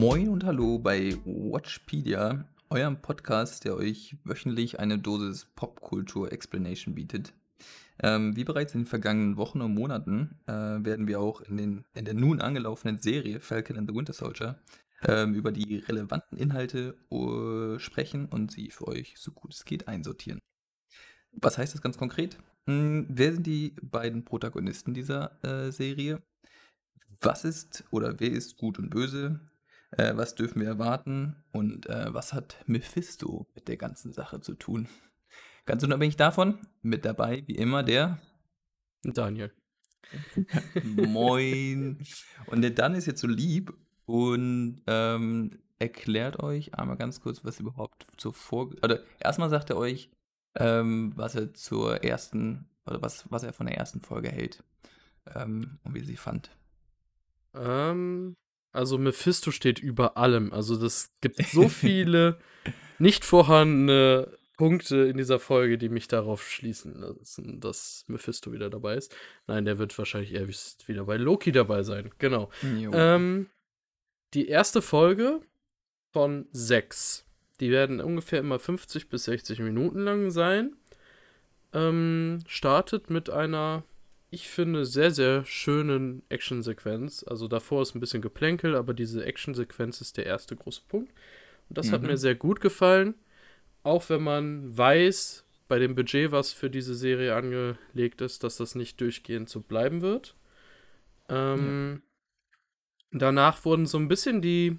Moin und hallo bei Watchpedia, eurem Podcast, der euch wöchentlich eine Dosis Popkultur Explanation bietet. Ähm, wie bereits in den vergangenen Wochen und Monaten äh, werden wir auch in, den, in der nun angelaufenen Serie Falcon and the Winter Soldier ähm, über die relevanten Inhalte uh, sprechen und sie für euch so gut es geht einsortieren. Was heißt das ganz konkret? Hm, wer sind die beiden Protagonisten dieser äh, Serie? Was ist oder wer ist gut und böse? Äh, was dürfen wir erwarten? Und äh, was hat Mephisto mit der ganzen Sache zu tun? Ganz unabhängig davon, mit dabei, wie immer, der Daniel. Moin. Und der Dan ist jetzt so lieb und ähm, erklärt euch einmal ganz kurz, was überhaupt zur Vor... Oder erstmal sagt er euch, ähm, was er zur ersten, oder was, was er von der ersten Folge hält ähm, und wie sie fand. Ähm, also Mephisto steht über allem. Also das gibt so viele nicht vorhandene Punkte in dieser Folge, die mich darauf schließen lassen, dass Mephisto wieder dabei ist. Nein, der wird wahrscheinlich eher wieder bei Loki dabei sein. Genau. Ähm, die erste Folge von sechs. Die werden ungefähr immer 50 bis 60 Minuten lang sein. Ähm, startet mit einer ich finde, sehr, sehr schönen Actionsequenz. Also davor ist ein bisschen Geplänkel, aber diese Actionsequenz ist der erste große Punkt. Und das mhm. hat mir sehr gut gefallen. Auch wenn man weiß, bei dem Budget, was für diese Serie angelegt ist, dass das nicht durchgehend so bleiben wird. Ähm, ja. Danach wurden so ein bisschen die,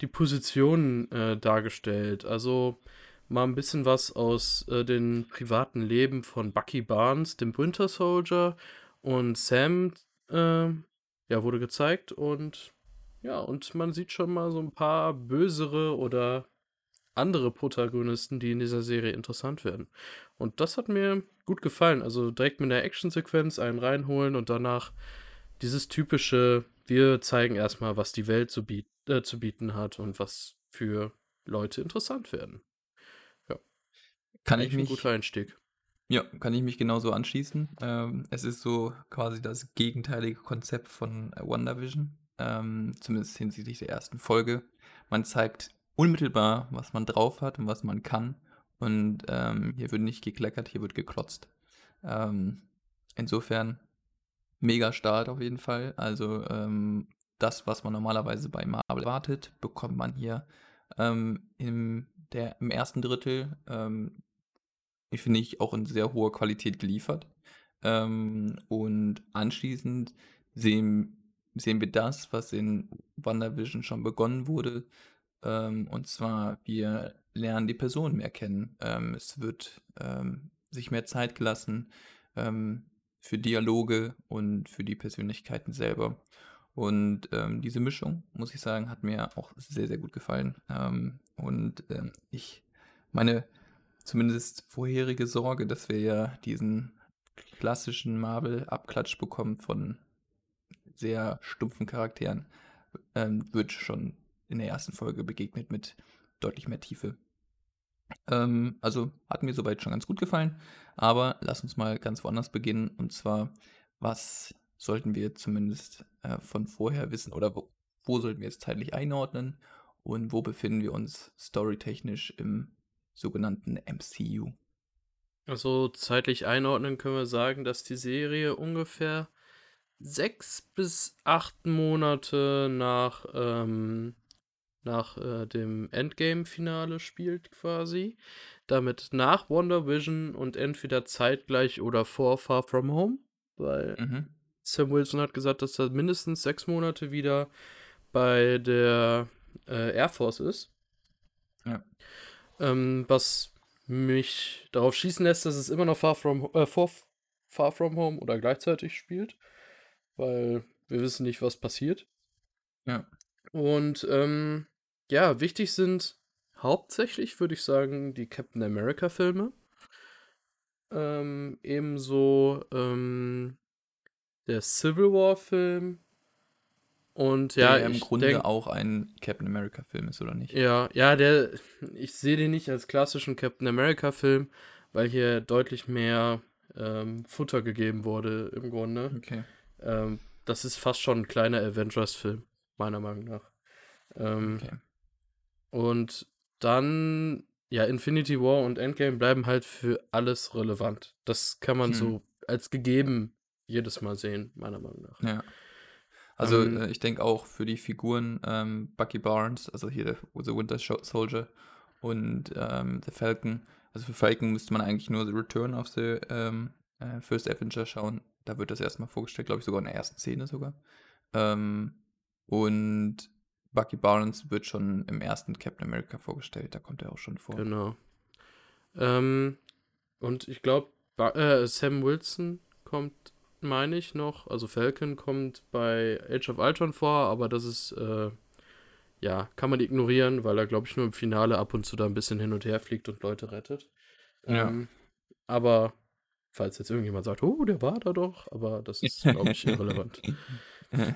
die Positionen äh, dargestellt. Also mal ein bisschen was aus äh, den privaten Leben von Bucky Barnes, dem Winter Soldier und Sam, äh, ja, wurde gezeigt und ja, und man sieht schon mal so ein paar bösere oder andere Protagonisten, die in dieser Serie interessant werden. Und das hat mir gut gefallen. Also direkt mit der Actionsequenz einen reinholen und danach dieses typische, wir zeigen erstmal, was die Welt zu, biet äh, zu bieten hat und was für Leute interessant werden. Kann ich mich, ein guter Einstieg. Ja, kann ich mich genauso anschließen. Ähm, es ist so quasi das gegenteilige Konzept von äh, WandaVision, ähm, zumindest hinsichtlich der ersten Folge. Man zeigt unmittelbar, was man drauf hat und was man kann. Und ähm, hier wird nicht gekleckert, hier wird geklotzt. Ähm, insofern mega Start auf jeden Fall. Also ähm, das, was man normalerweise bei Marvel erwartet, bekommt man hier ähm, im, der, im ersten Drittel finde ich, auch in sehr hoher Qualität geliefert. Ähm, und anschließend sehen, sehen wir das, was in WandaVision schon begonnen wurde. Ähm, und zwar, wir lernen die Person mehr kennen. Ähm, es wird ähm, sich mehr Zeit gelassen ähm, für Dialoge und für die Persönlichkeiten selber. Und ähm, diese Mischung, muss ich sagen, hat mir auch sehr, sehr gut gefallen. und ich meine, zumindest vorherige Sorge, dass wir ja diesen klassischen Marvel-Abklatsch bekommen von sehr stumpfen Charakteren, ähm, wird schon in der ersten Folge begegnet mit deutlich mehr Tiefe. Ähm, also hat mir soweit schon ganz gut gefallen, aber lass uns mal ganz woanders beginnen und zwar, was sollten wir zumindest äh, von vorher wissen oder wo, wo sollten wir jetzt zeitlich einordnen und wo befinden wir uns storytechnisch im sogenannten MCU. Also zeitlich einordnen können wir sagen, dass die Serie ungefähr sechs bis acht Monate nach, ähm, nach äh, dem Endgame-Finale spielt quasi. Damit nach Wonder Vision und entweder zeitgleich oder vor Far From Home, weil mhm. Sam Wilson hat gesagt, dass er mindestens sechs Monate wieder bei der äh, Air Force ist. Ja. Ähm, was mich darauf schießen lässt, dass es immer noch Far From, äh, Far From Home oder gleichzeitig spielt. Weil wir wissen nicht, was passiert. Ja. Und ähm, ja, wichtig sind hauptsächlich, würde ich sagen, die Captain America-Filme. Ähm, ebenso ähm, der Civil War-Film und ja, der im Grunde denk, auch ein Captain America-Film ist, oder nicht? Ja, ja, der, ich sehe den nicht als klassischen Captain America-Film, weil hier deutlich mehr ähm, Futter gegeben wurde im Grunde. Okay. Ähm, das ist fast schon ein kleiner Avengers-Film, meiner Meinung nach. Ähm, Okay. Und dann, ja, Infinity War und Endgame bleiben halt für alles relevant. Das kann man Hm. so als gegeben jedes Mal sehen, meiner Meinung nach. Ja. Also, Ähm, äh, ich denke auch für die Figuren ähm, Bucky Barnes, also hier der The Winter Soldier und ähm, The Falcon. Also für Falcon müsste man eigentlich nur The Return of the ähm, äh, First Avenger schauen. Da wird das erstmal vorgestellt, glaube ich, sogar in der ersten Szene sogar. Ähm, und Bucky Barnes wird schon im ersten Captain America vorgestellt, da kommt er auch schon vor. Genau. Ähm, und ich glaube, äh, Sam Wilson kommt, meine ich noch, also Falcon kommt bei Age of Ultron vor, aber das ist, äh, ja, kann man ignorieren, weil er, glaube ich, nur im Finale ab und zu da ein bisschen hin und her fliegt und Leute rettet. Ja. Ähm, aber, falls jetzt irgendjemand sagt, oh, der war da doch, aber das ist, glaube ich, irrelevant.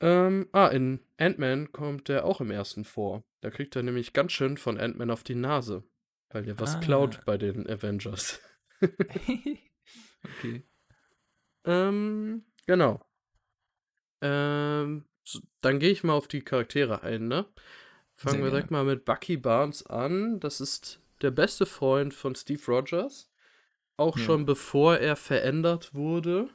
Ähm, ah, in Ant-Man kommt der auch im ersten vor. Da kriegt er nämlich ganz schön von Ant-Man auf die Nase, weil der was Ah. klaut bei den Avengers. okay. Ähm, genau. Ähm, so, dann gehe ich mal auf die Charaktere ein, ne? Fangen Sehr wir direkt mal mit Bucky Barnes an. Das ist der beste Freund von Steve Rogers. Auch Ja. schon bevor er verändert wurde.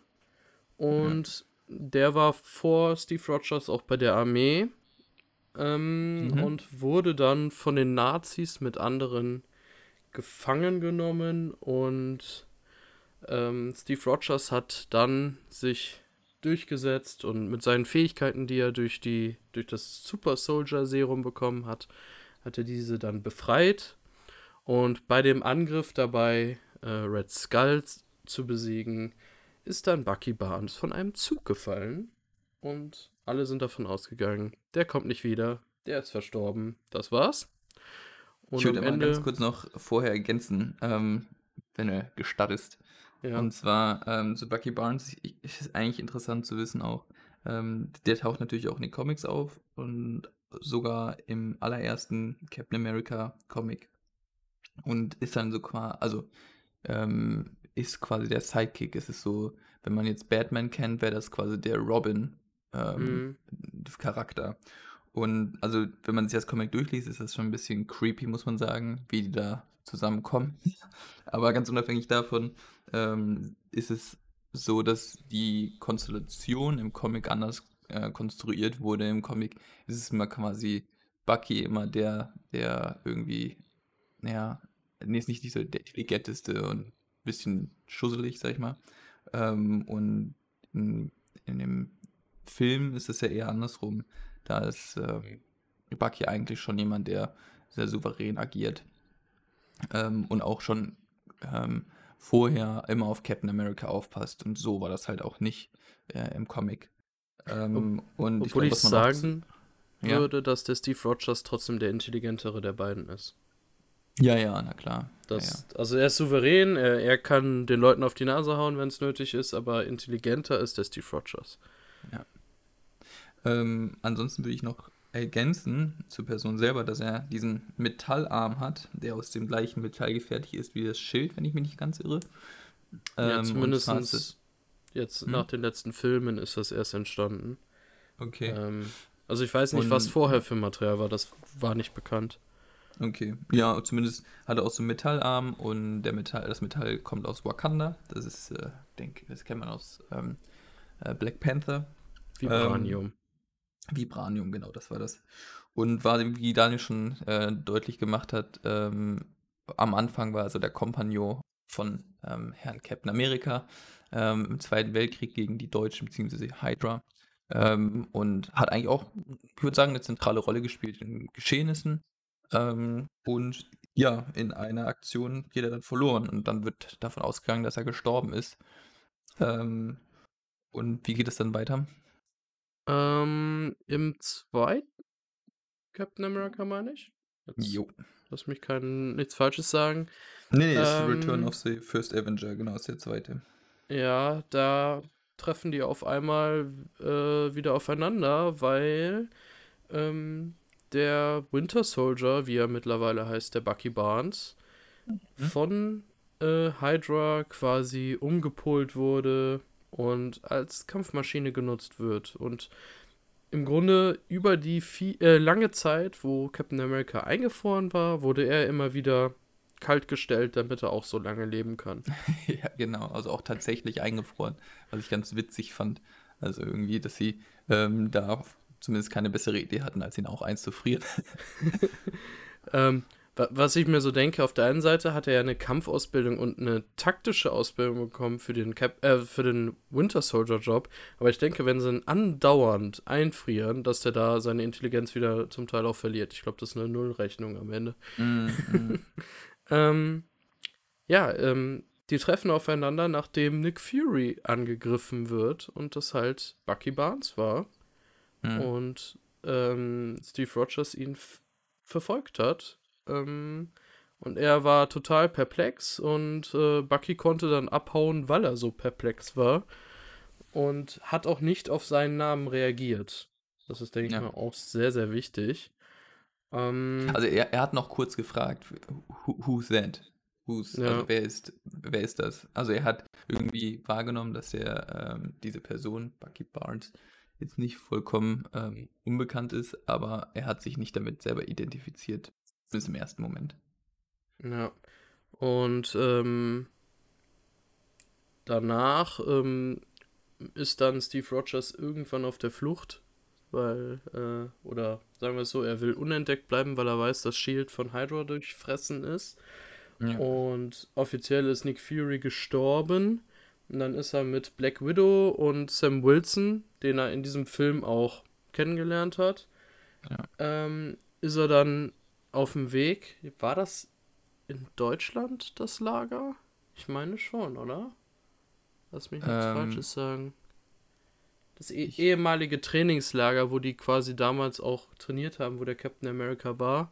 Und der war vor Steve Rogers auch bei der Armee. Ähm, Mhm. Und wurde dann von den Nazis mit anderen gefangen genommen. Und ähm, Steve Rogers hat dann sich durchgesetzt und mit seinen Fähigkeiten, die er durch, die, durch das Super Soldier Serum bekommen hat, hat er diese dann befreit. Und bei dem Angriff dabei, äh, Red Skull zu besiegen, ist dann Bucky Barnes von einem Zug gefallen. Und alle sind davon ausgegangen, der kommt nicht wieder, der ist verstorben. Das war's. Und ich würde mal ganz kurz noch vorher ergänzen, ähm, wenn du gestattest. Ja, Und zwar, ähm, so Bucky Barnes, ist eigentlich interessant zu wissen auch. Ähm, der taucht natürlich auch in den Comics auf und sogar im allerersten Captain America Comic. Und ist dann so quasi, also ähm, ist quasi der Sidekick. Es ist so, wenn man jetzt Batman kennt, wäre das quasi der Robin ähm, Charakter. Und also, wenn man sich das Comic durchliest, ist das schon ein bisschen creepy, muss man sagen, wie die da zusammenkommen. Aber ganz unabhängig davon ähm, ist es so, dass die Konstellation im Comic anders äh, konstruiert wurde. Im Comic ist es immer quasi Bucky immer der, der irgendwie, naja, nee, ist nicht dieser der intelligenteste und ein bisschen schusselig, sag ich mal. Ähm, und in, in dem Film ist es ja eher andersrum. Da ist ähm, Bucky eigentlich schon jemand, der sehr souverän agiert. Ähm, und auch schon ähm, vorher immer auf Captain America aufpasst. Und so war das halt auch nicht äh, im Comic. Ähm, und Obwohl ich, glaub, zu- sagen Ja. würde, dass der Steve Rogers trotzdem der intelligentere der beiden ist. Ja, ja, na klar. Das, Also er ist souverän, er, er kann den Leuten auf die Nase hauen, wenn es nötig ist, aber intelligenter ist der Steve Rogers. ja. Ähm, ansonsten würde ich noch ergänzen zur Person selber, dass er diesen Metallarm hat, der aus dem gleichen Metall gefertigt ist wie das Schild, wenn ich mich nicht ganz irre. ja, Ähm, und zumindest jetzt Hm? nach den letzten Filmen ist das erst entstanden. Okay. Ähm, also ich weiß nicht, was Und- vorher für Material war, das war nicht bekannt. Okay. Ja, zumindest hat er auch so einen Metallarm und der Metall, das Metall kommt aus Wakanda. Das ist, äh, denke, das kennt man aus ähm, äh, Black Panther. Vibranium. Vibranium, genau, das war das. Und war, wie Daniel schon äh, deutlich gemacht hat, ähm, am Anfang war also der Kompagnon von ähm, Herrn Captain America ähm, im Zweiten Weltkrieg gegen die Deutschen bzw. Hydra. Ähm, und hat eigentlich auch, ich würde sagen, eine zentrale Rolle gespielt in Geschehnissen. Ähm, und ja, in einer Aktion geht er dann verloren und dann wird davon ausgegangen, dass er gestorben ist. Ähm, und wie geht es dann weiter? Ähm, im zweiten Captain America, meine ich. Jetzt Jo. Lass mich kein, nichts Falsches sagen. Nee, nee, ist Ähm, Return of the First Avenger, genau, ist der zweite. Ja, da treffen die auf einmal äh, wieder aufeinander, weil ähm, der Winter Soldier, wie er mittlerweile heißt, der Bucky Barnes, von äh, Hydra quasi umgepolt wurde und als Kampfmaschine genutzt wird. Und im Grunde über die vie- äh, lange Zeit, wo Captain America eingefroren war, wurde er immer wieder kalt gestellt, damit er auch so lange leben kann. Ja, genau. Also auch tatsächlich eingefroren, was ich ganz witzig fand. Also irgendwie, dass sie ähm, da zumindest keine bessere Idee hatten, als ihn auch einzufrieren. Ähm, was ich mir so denke, auf der einen Seite hat er ja eine Kampfausbildung und eine taktische Ausbildung bekommen für den, Cap äh, für den Winter Soldier Job. Aber ich denke, wenn sie ihn andauernd einfrieren, dass der da seine Intelligenz wieder zum Teil auch verliert. Ich glaube, das ist eine Nullrechnung am Ende. Mm, mm. Ähm, ja, ähm, die treffen aufeinander, nachdem Nick Fury angegriffen wird und das halt Bucky Barnes war Mm. und ähm, Steve Rogers ihn verfolgt hat. Ähm, und er war total perplex und äh, Bucky konnte dann abhauen, weil er so perplex war und hat auch nicht auf seinen Namen reagiert. Das ist, denke ich Ja. mal, auch sehr, sehr wichtig. Ähm, Also er, er hat noch kurz gefragt, who, who's that? Who's, Ja. also wer ist, wer ist das? Also er hat irgendwie wahrgenommen, dass er ähm, diese Person, Bucky Barnes, jetzt nicht vollkommen ähm, unbekannt ist, aber er hat sich nicht damit selber identifiziert. Bis im ersten Moment. Ja. Und ähm, danach ähm, ist dann Steve Rogers irgendwann auf der Flucht, weil, äh, oder sagen wir es so, er will unentdeckt bleiben, weil er weiß, dass Shield von Hydra durchfressen ist. Ja. Und offiziell ist Nick Fury gestorben. Und dann ist er mit Black Widow und Sam Wilson, den er in diesem Film auch kennengelernt hat, Ja. ähm, ist er dann auf dem Weg. War das in Deutschland das Lager? Ich meine schon, oder? Lass mich nichts Ähm, Falsches sagen. Das eh ehemalige Trainingslager, wo die quasi damals auch trainiert haben, wo der Captain America war.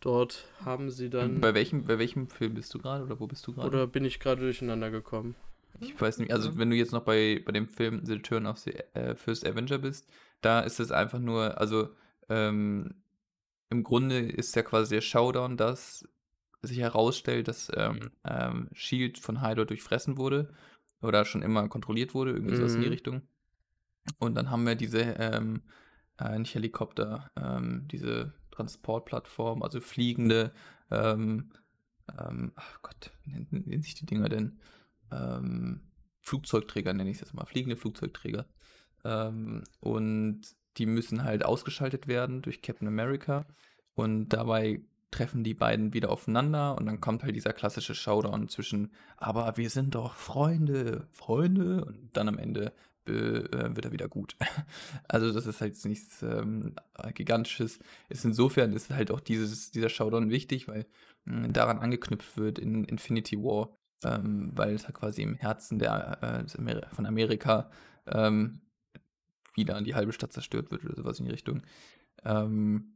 Dort haben sie dann. Bei welchem, bei welchem Film bist du gerade oder wo bist du gerade? Oder bin ich gerade durcheinander gekommen? Ich weiß nicht, also wenn du jetzt noch bei, bei dem Film The Return of the äh, First Avenger bist, da ist es einfach nur, also ähm, im Grunde ist ja quasi der Showdown, dass sich herausstellt, dass ähm, ähm, Shield von Hydra durchfressen wurde oder schon immer kontrolliert wurde, irgendwie sowas in die Mhm. Richtung. Und dann haben wir diese, ähm, äh, nicht Helikopter, ähm, diese Transportplattform, also fliegende, ähm, ähm, ach Gott, wie nennen, nennen sich die Dinger denn? Ähm, Flugzeugträger nenne ich es jetzt mal, fliegende Flugzeugträger. Und die müssen halt ausgeschaltet werden durch Captain America. Und dabei treffen die beiden wieder aufeinander und dann kommt halt dieser klassische Showdown zwischen, aber wir sind doch Freunde, Freunde und dann am Ende äh, wird er wieder gut. Also das ist halt nichts ähm, Gigantisches. Ist insofern ist halt auch dieses, dieser Showdown wichtig, weil mh, daran angeknüpft wird in Infinity War, ähm, weil es halt quasi im Herzen der, äh, von Amerika ähm, wieder die halbe Stadt zerstört wird oder sowas in die Richtung. Ähm,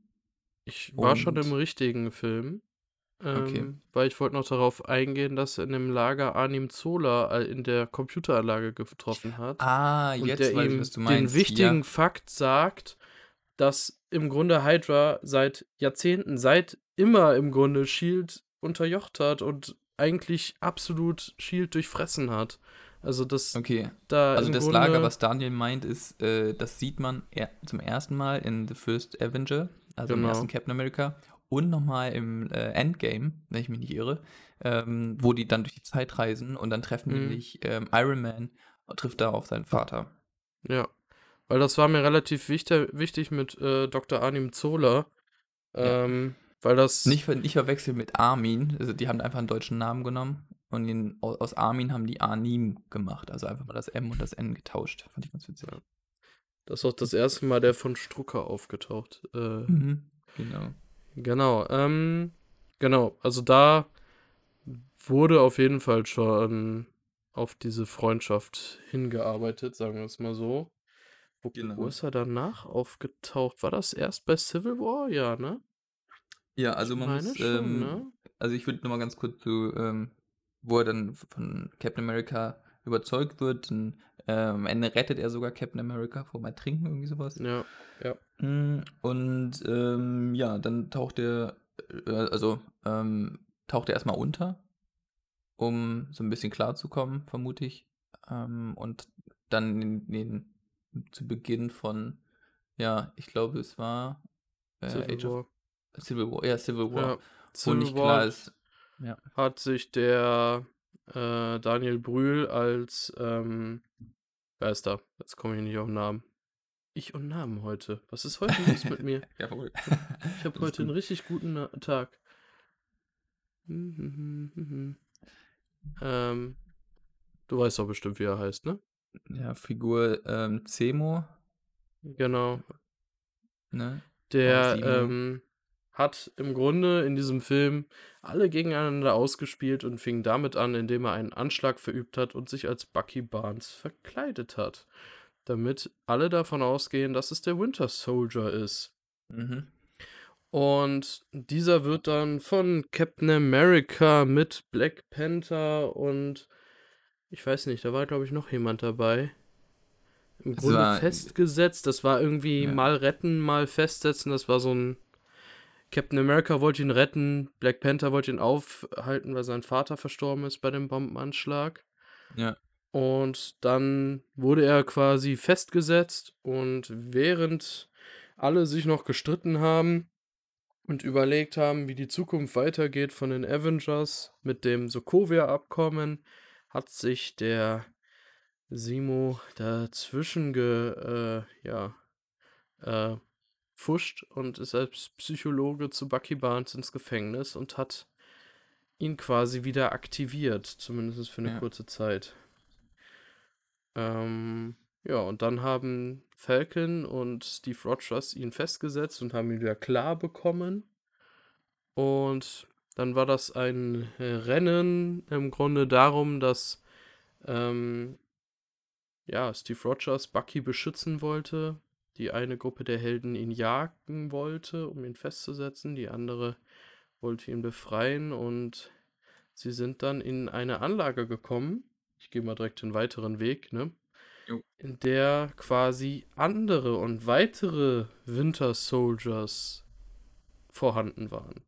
Ich war schon im richtigen Film. Ähm, Okay. Weil ich wollte noch darauf eingehen, dass in dem Lager Arnim Zola äh, in der Computeranlage getroffen hat. ah, und jetzt der weiß ich, was du den meinst. wichtigen Ja. Fakt sagt, dass im Grunde Hydra seit Jahrzehnten, seit immer im Grunde Shield unterjocht hat und eigentlich absolut Shield durchfressen hat. Also das Okay, da also im das Grunde, Lager, was Daniel meint, ist, äh, das sieht man er zum ersten Mal in The First Avenger, also im Genau. ersten Captain America und nochmal im äh, Endgame, wenn ich mich nicht irre, ähm, wo die dann durch die Zeit reisen und dann treffen Mhm. nämlich ähm, Iron Man trifft da auf seinen Vater. Ja, weil das war mir relativ wichtig, wichtig mit äh, Dr. Arnim Zola. Ja. Ähm, weil das. Nicht, nicht verwechseln mit Armin, also die haben einfach einen deutschen Namen genommen und au- aus Armin haben die Arnim gemacht, also einfach mal das M und das N getauscht. Fand ich ganz witzig. Ja. Das ist auch das erste Mal der von Strucker aufgetaucht. Äh, Mhm. Genau. Genau, ähm, genau, also da wurde auf jeden Fall schon auf diese Freundschaft hingearbeitet, sagen wir es mal so. Wo, Genau. wo ist er danach aufgetaucht? War das erst bei Civil War? Ja, ne? Ja, also man muss, schon, ähm, ne? also ich würde nochmal ganz kurz zu, ähm, wo er dann von Captain America überzeugt wird. Und, äh, am Ende rettet er sogar Captain America vor dem Ertrinken, irgendwie sowas. Ja, ja. Mm, Und ähm, ja, dann taucht er, äh, also ähm, taucht er erstmal unter, um so ein bisschen klarzukommen, vermute ich. Ähm, und dann in den, zu Beginn von Ja, ich glaube, es war, äh, Civil Age War. Civil War, ja, Civil War. Ja, Wo Civil nicht War klar ist ja. hat sich der äh, Daniel Brühl als, ähm, wer ist da? Jetzt komme ich nicht auf den Namen. Ich und Namen heute. Was ist heute los mit mir? Jawohl. Ich habe heute einen richtig guten Na Tag. Mhm. Ähm, du weißt doch bestimmt, wie er heißt, ne? Ja, Figur, ähm, Zemo, Genau. ne? Der, ähm, hat im Grunde in diesem Film alle gegeneinander ausgespielt und fing damit an, indem er einen Anschlag verübt hat und sich als Bucky Barnes verkleidet hat, damit alle davon ausgehen, dass es der Winter Soldier ist. Mhm. Und dieser wird dann von Captain America mit Black Panther und ich weiß nicht, da war, glaube ich, noch jemand dabei. Im Es Grunde war festgesetzt. Das war irgendwie ja. mal retten, mal festsetzen. Das war so ein. Captain America wollte ihn retten, Black Panther wollte ihn aufhalten, weil sein Vater verstorben ist bei dem Bombenanschlag. Ja. Und dann wurde er quasi festgesetzt und während alle sich noch gestritten haben und überlegt haben, wie die Zukunft weitergeht von den Avengers mit dem Sokovia-Abkommen, hat sich der Simo dazwischen ge, äh, ja, äh, fuscht und ist als Psychologe zu Bucky Barnes ins Gefängnis und hat ihn quasi wieder aktiviert, zumindest für eine Ja. kurze Zeit. Ähm, ja, und dann haben Falcon und Steve Rogers ihn festgesetzt und haben ihn wieder klar bekommen. Und dann war das ein Rennen im Grunde darum, dass ähm, ja, Steve Rogers Bucky beschützen wollte. Die eine Gruppe der Helden ihn jagen wollte, um ihn festzusetzen. Die andere wollte ihn befreien und sie sind dann in eine Anlage gekommen. Ich gehe mal direkt den weiteren Weg, ne? Jo. In der quasi andere und weitere Winter Soldiers vorhanden waren.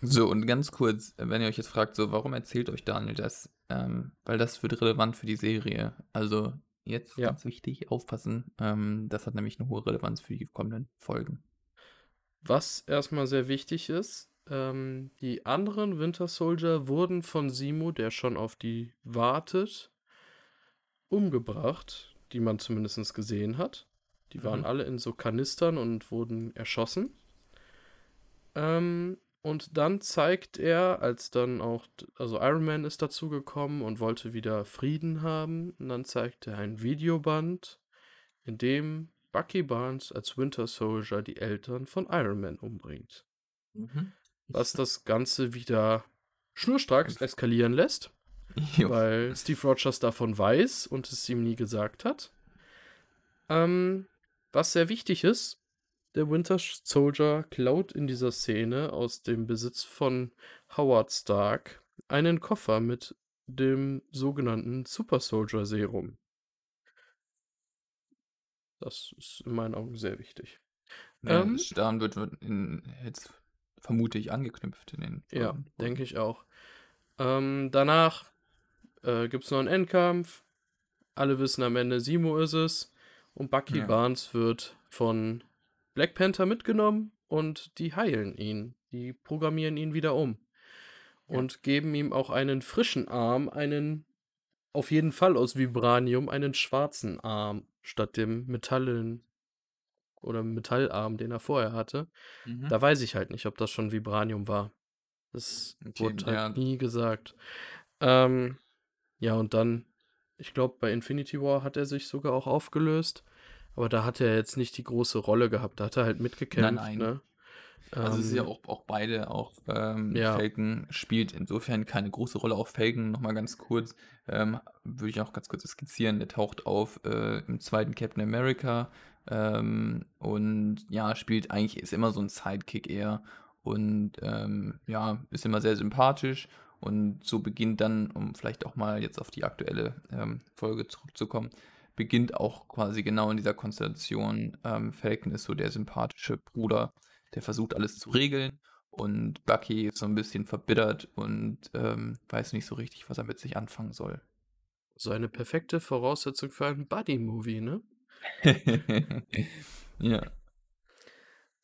So, und ganz kurz, wenn ihr euch jetzt fragt, so, warum erzählt euch Daniel das? Ähm, weil das wird relevant für die Serie. Also, jetzt Ja. ganz wichtig, aufpassen. Ähm, das hat nämlich eine hohe Relevanz für die kommenden Folgen. Was erstmal sehr wichtig ist, ähm, die anderen Winter Soldier wurden von Simo, der schon auf die wartet, umgebracht, die man zumindest gesehen hat. Die waren Mhm. alle in so Kanistern und wurden erschossen. Ähm, und dann zeigt er, als dann auch, also Iron Man ist dazugekommen und wollte wieder Frieden haben, und dann zeigt er ein Videoband, in dem Bucky Barnes als Winter Soldier die Eltern von Iron Man umbringt. Mhm. Was das Ganze wieder schnurstracks eskalieren lässt, Jo. weil Steve Rogers davon weiß und es ihm nie gesagt hat. Ähm, was sehr wichtig ist, der Winter Soldier klaut in dieser Szene aus dem Besitz von Howard Stark einen Koffer mit dem sogenannten Super Soldier Serum. Das ist in meinen Augen sehr wichtig. Ja, Ähm, daran wird, wird in, jetzt vermute ich angeknüpft in den Ja, denke ich auch. Ähm, danach äh, gibt es noch einen Endkampf. Alle wissen am Ende, Simo ist es. Und Bucky Ja. Barnes wird von Black Panther mitgenommen und die heilen ihn. Die programmieren ihn wieder um. Ja. Und geben ihm auch einen frischen Arm, einen auf jeden Fall aus Vibranium, einen schwarzen Arm statt dem Metallen oder Metallarm, den er vorher hatte. Mhm. Da weiß ich halt nicht, ob das schon Vibranium war. Das Okay, wurde halt ja. nie gesagt. Ähm, ja, und dann, ich glaube, bei Infinity War hat er sich sogar auch aufgelöst. Aber da hat er jetzt nicht die große Rolle gehabt. Da hat er halt mitgekämpft. nein. Ne? Also es ist ja Ähm, auch, auch beide, auch ähm, Ja. Falcon spielt insofern keine große Rolle. Auch Falcon, nochmal ganz kurz, ähm, würde ich auch ganz kurz skizzieren, der taucht auf äh, im zweiten Captain America ähm, und ja, spielt eigentlich, ist immer so ein Sidekick eher und ähm, ja, ist immer sehr sympathisch und so beginnt dann, um vielleicht auch mal jetzt auf die aktuelle ähm, Folge zurückzukommen, beginnt auch quasi genau in dieser Konstellation. Ähm, Falcon ist so der sympathische Bruder, der versucht alles zu regeln und Bucky ist so ein bisschen verbittert und ähm, weiß nicht so richtig, was er mit sich anfangen soll. so eine perfekte Voraussetzung für einen Buddy-Movie, ne? ja.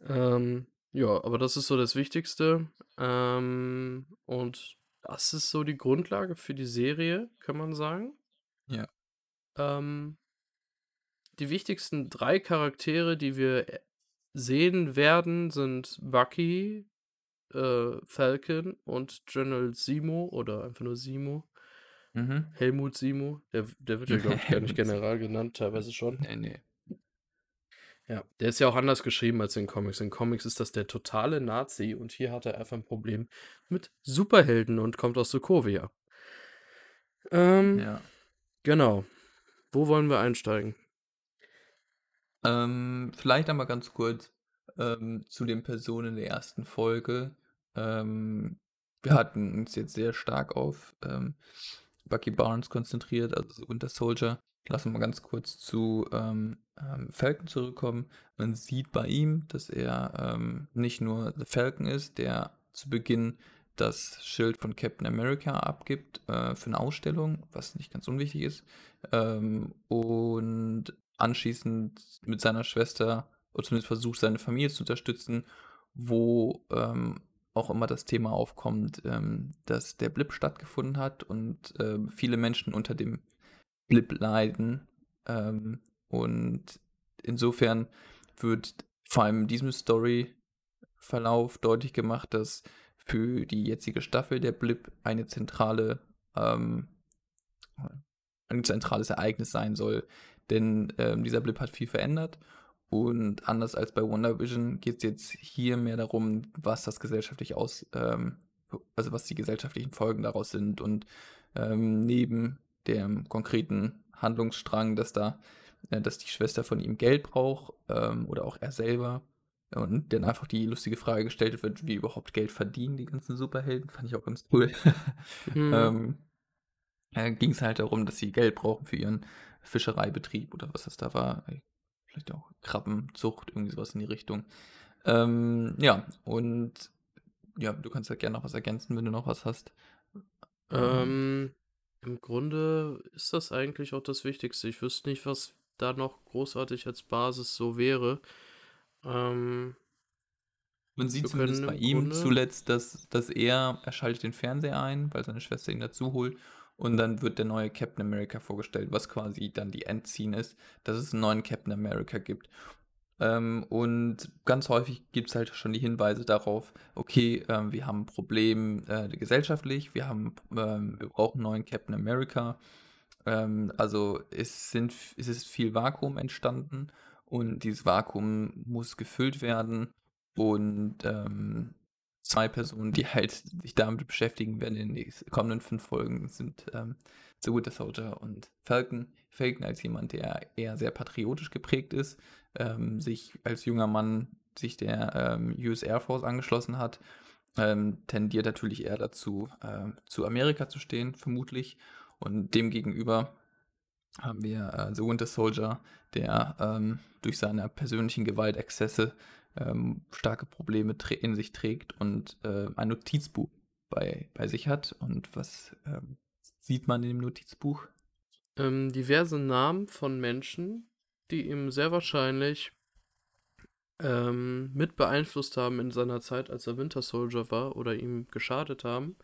Ähm, ja, aber das ist so das Wichtigste. Ähm, und das ist so die Grundlage für die Serie, kann man sagen. Ja. Ähm, die wichtigsten drei Charaktere, die wir äh, sehen werden, sind Bucky, äh, Falcon und General Simo oder einfach nur Simo. Mhm. Helmut Simo. Der, der wird ja, glaube ich, gar nicht General genannt, teilweise schon. Nee, nee. Ja, der ist ja auch anders geschrieben als in Comics. In Comics ist das der totale Nazi und hier hat er einfach ein Problem mit Superhelden und kommt aus Sokovia. Ähm, Ja. genau. Wo wollen wir einsteigen? Ähm, vielleicht einmal ganz kurz ähm, zu den Personen der ersten Folge. Ähm, wir hatten uns jetzt sehr stark auf ähm, Bucky Barnes konzentriert, also Winter Soldier. Lassen wir mal ganz kurz zu ähm, ähm, Falcon zurückkommen. Man sieht bei ihm, dass er ähm, nicht nur The Falcon ist, der zu Beginn das Schild von Captain America abgibt äh, für eine Ausstellung, was nicht ganz unwichtig ist. Ähm, und anschließend mit seiner Schwester, oder zumindest versucht, seine Familie zu unterstützen, wo ähm, auch immer das Thema aufkommt, ähm, dass der Blip stattgefunden hat und ähm, viele Menschen unter dem Blip leiden. Ähm, und insofern wird vor allem in diesem Story-Verlauf deutlich gemacht, dass für die jetzige Staffel der Blip eine zentrale, ähm, ein zentrales Ereignis sein soll. Denn ähm, dieser Blip hat viel verändert. Und anders als bei WandaVision geht es jetzt hier mehr darum, was das gesellschaftlich aus, ähm, also was die gesellschaftlichen Folgen daraus sind. Und ähm, neben dem konkreten Handlungsstrang, dass da, äh, dass die Schwester von ihm Geld braucht ähm, oder auch er selber. Und dann einfach die lustige Frage gestellt wird, wie überhaupt Geld verdienen, die ganzen Superhelden. Fand ich auch ganz cool. Mhm. ähm, äh, ging es halt darum, dass sie Geld brauchen für ihren Fischereibetrieb oder was das da war. Vielleicht auch Krabbenzucht, irgendwie sowas in die Richtung. Ähm, ja, und ja, du kannst ja gerne noch was ergänzen, wenn du noch was hast. Ähm, im Grunde ist das eigentlich auch das Wichtigste. Ich wüsste nicht, was da noch großartig als Basis so wäre. Ähm, Man sieht zumindest bei ihm Grunde- zuletzt, dass, dass er, er schaltet den Fernseher ein, weil seine Schwester ihn dazu holt. Und dann wird der neue Captain America vorgestellt, was quasi dann die Endscene ist, dass es einen neuen Captain America gibt. Ähm, und ganz häufig gibt es halt schon die Hinweise darauf, okay, ähm, wir haben ein Problem äh, gesellschaftlich, wir, haben, ähm, wir brauchen einen neuen Captain America. Ähm, also es, sind, es ist viel Vakuum entstanden und dieses Vakuum muss gefüllt werden. Und ähm, zwei Personen, die halt sich damit beschäftigen werden in den kommenden fünf Folgen, sind ähm, The Winter Soldier und Falcon. Falcon als jemand, der eher sehr patriotisch geprägt ist, ähm, sich als junger Mann sich der ähm, US Air Force angeschlossen hat, ähm, tendiert natürlich eher dazu, ähm, zu Amerika zu stehen, vermutlich. Und demgegenüber haben wir äh, The Winter Soldier, der ähm, durch seine persönlichen Gewaltexzesse ähm, starke Probleme trä- in sich trägt und äh, ein Notizbuch bei, bei sich hat. Und was ähm, sieht man in dem Notizbuch? ähm, diverse Namen von Menschen, die ihm sehr wahrscheinlich ähm, mit beeinflusst haben in seiner Zeit, als er Winter Soldier war oder ihm geschadet haben.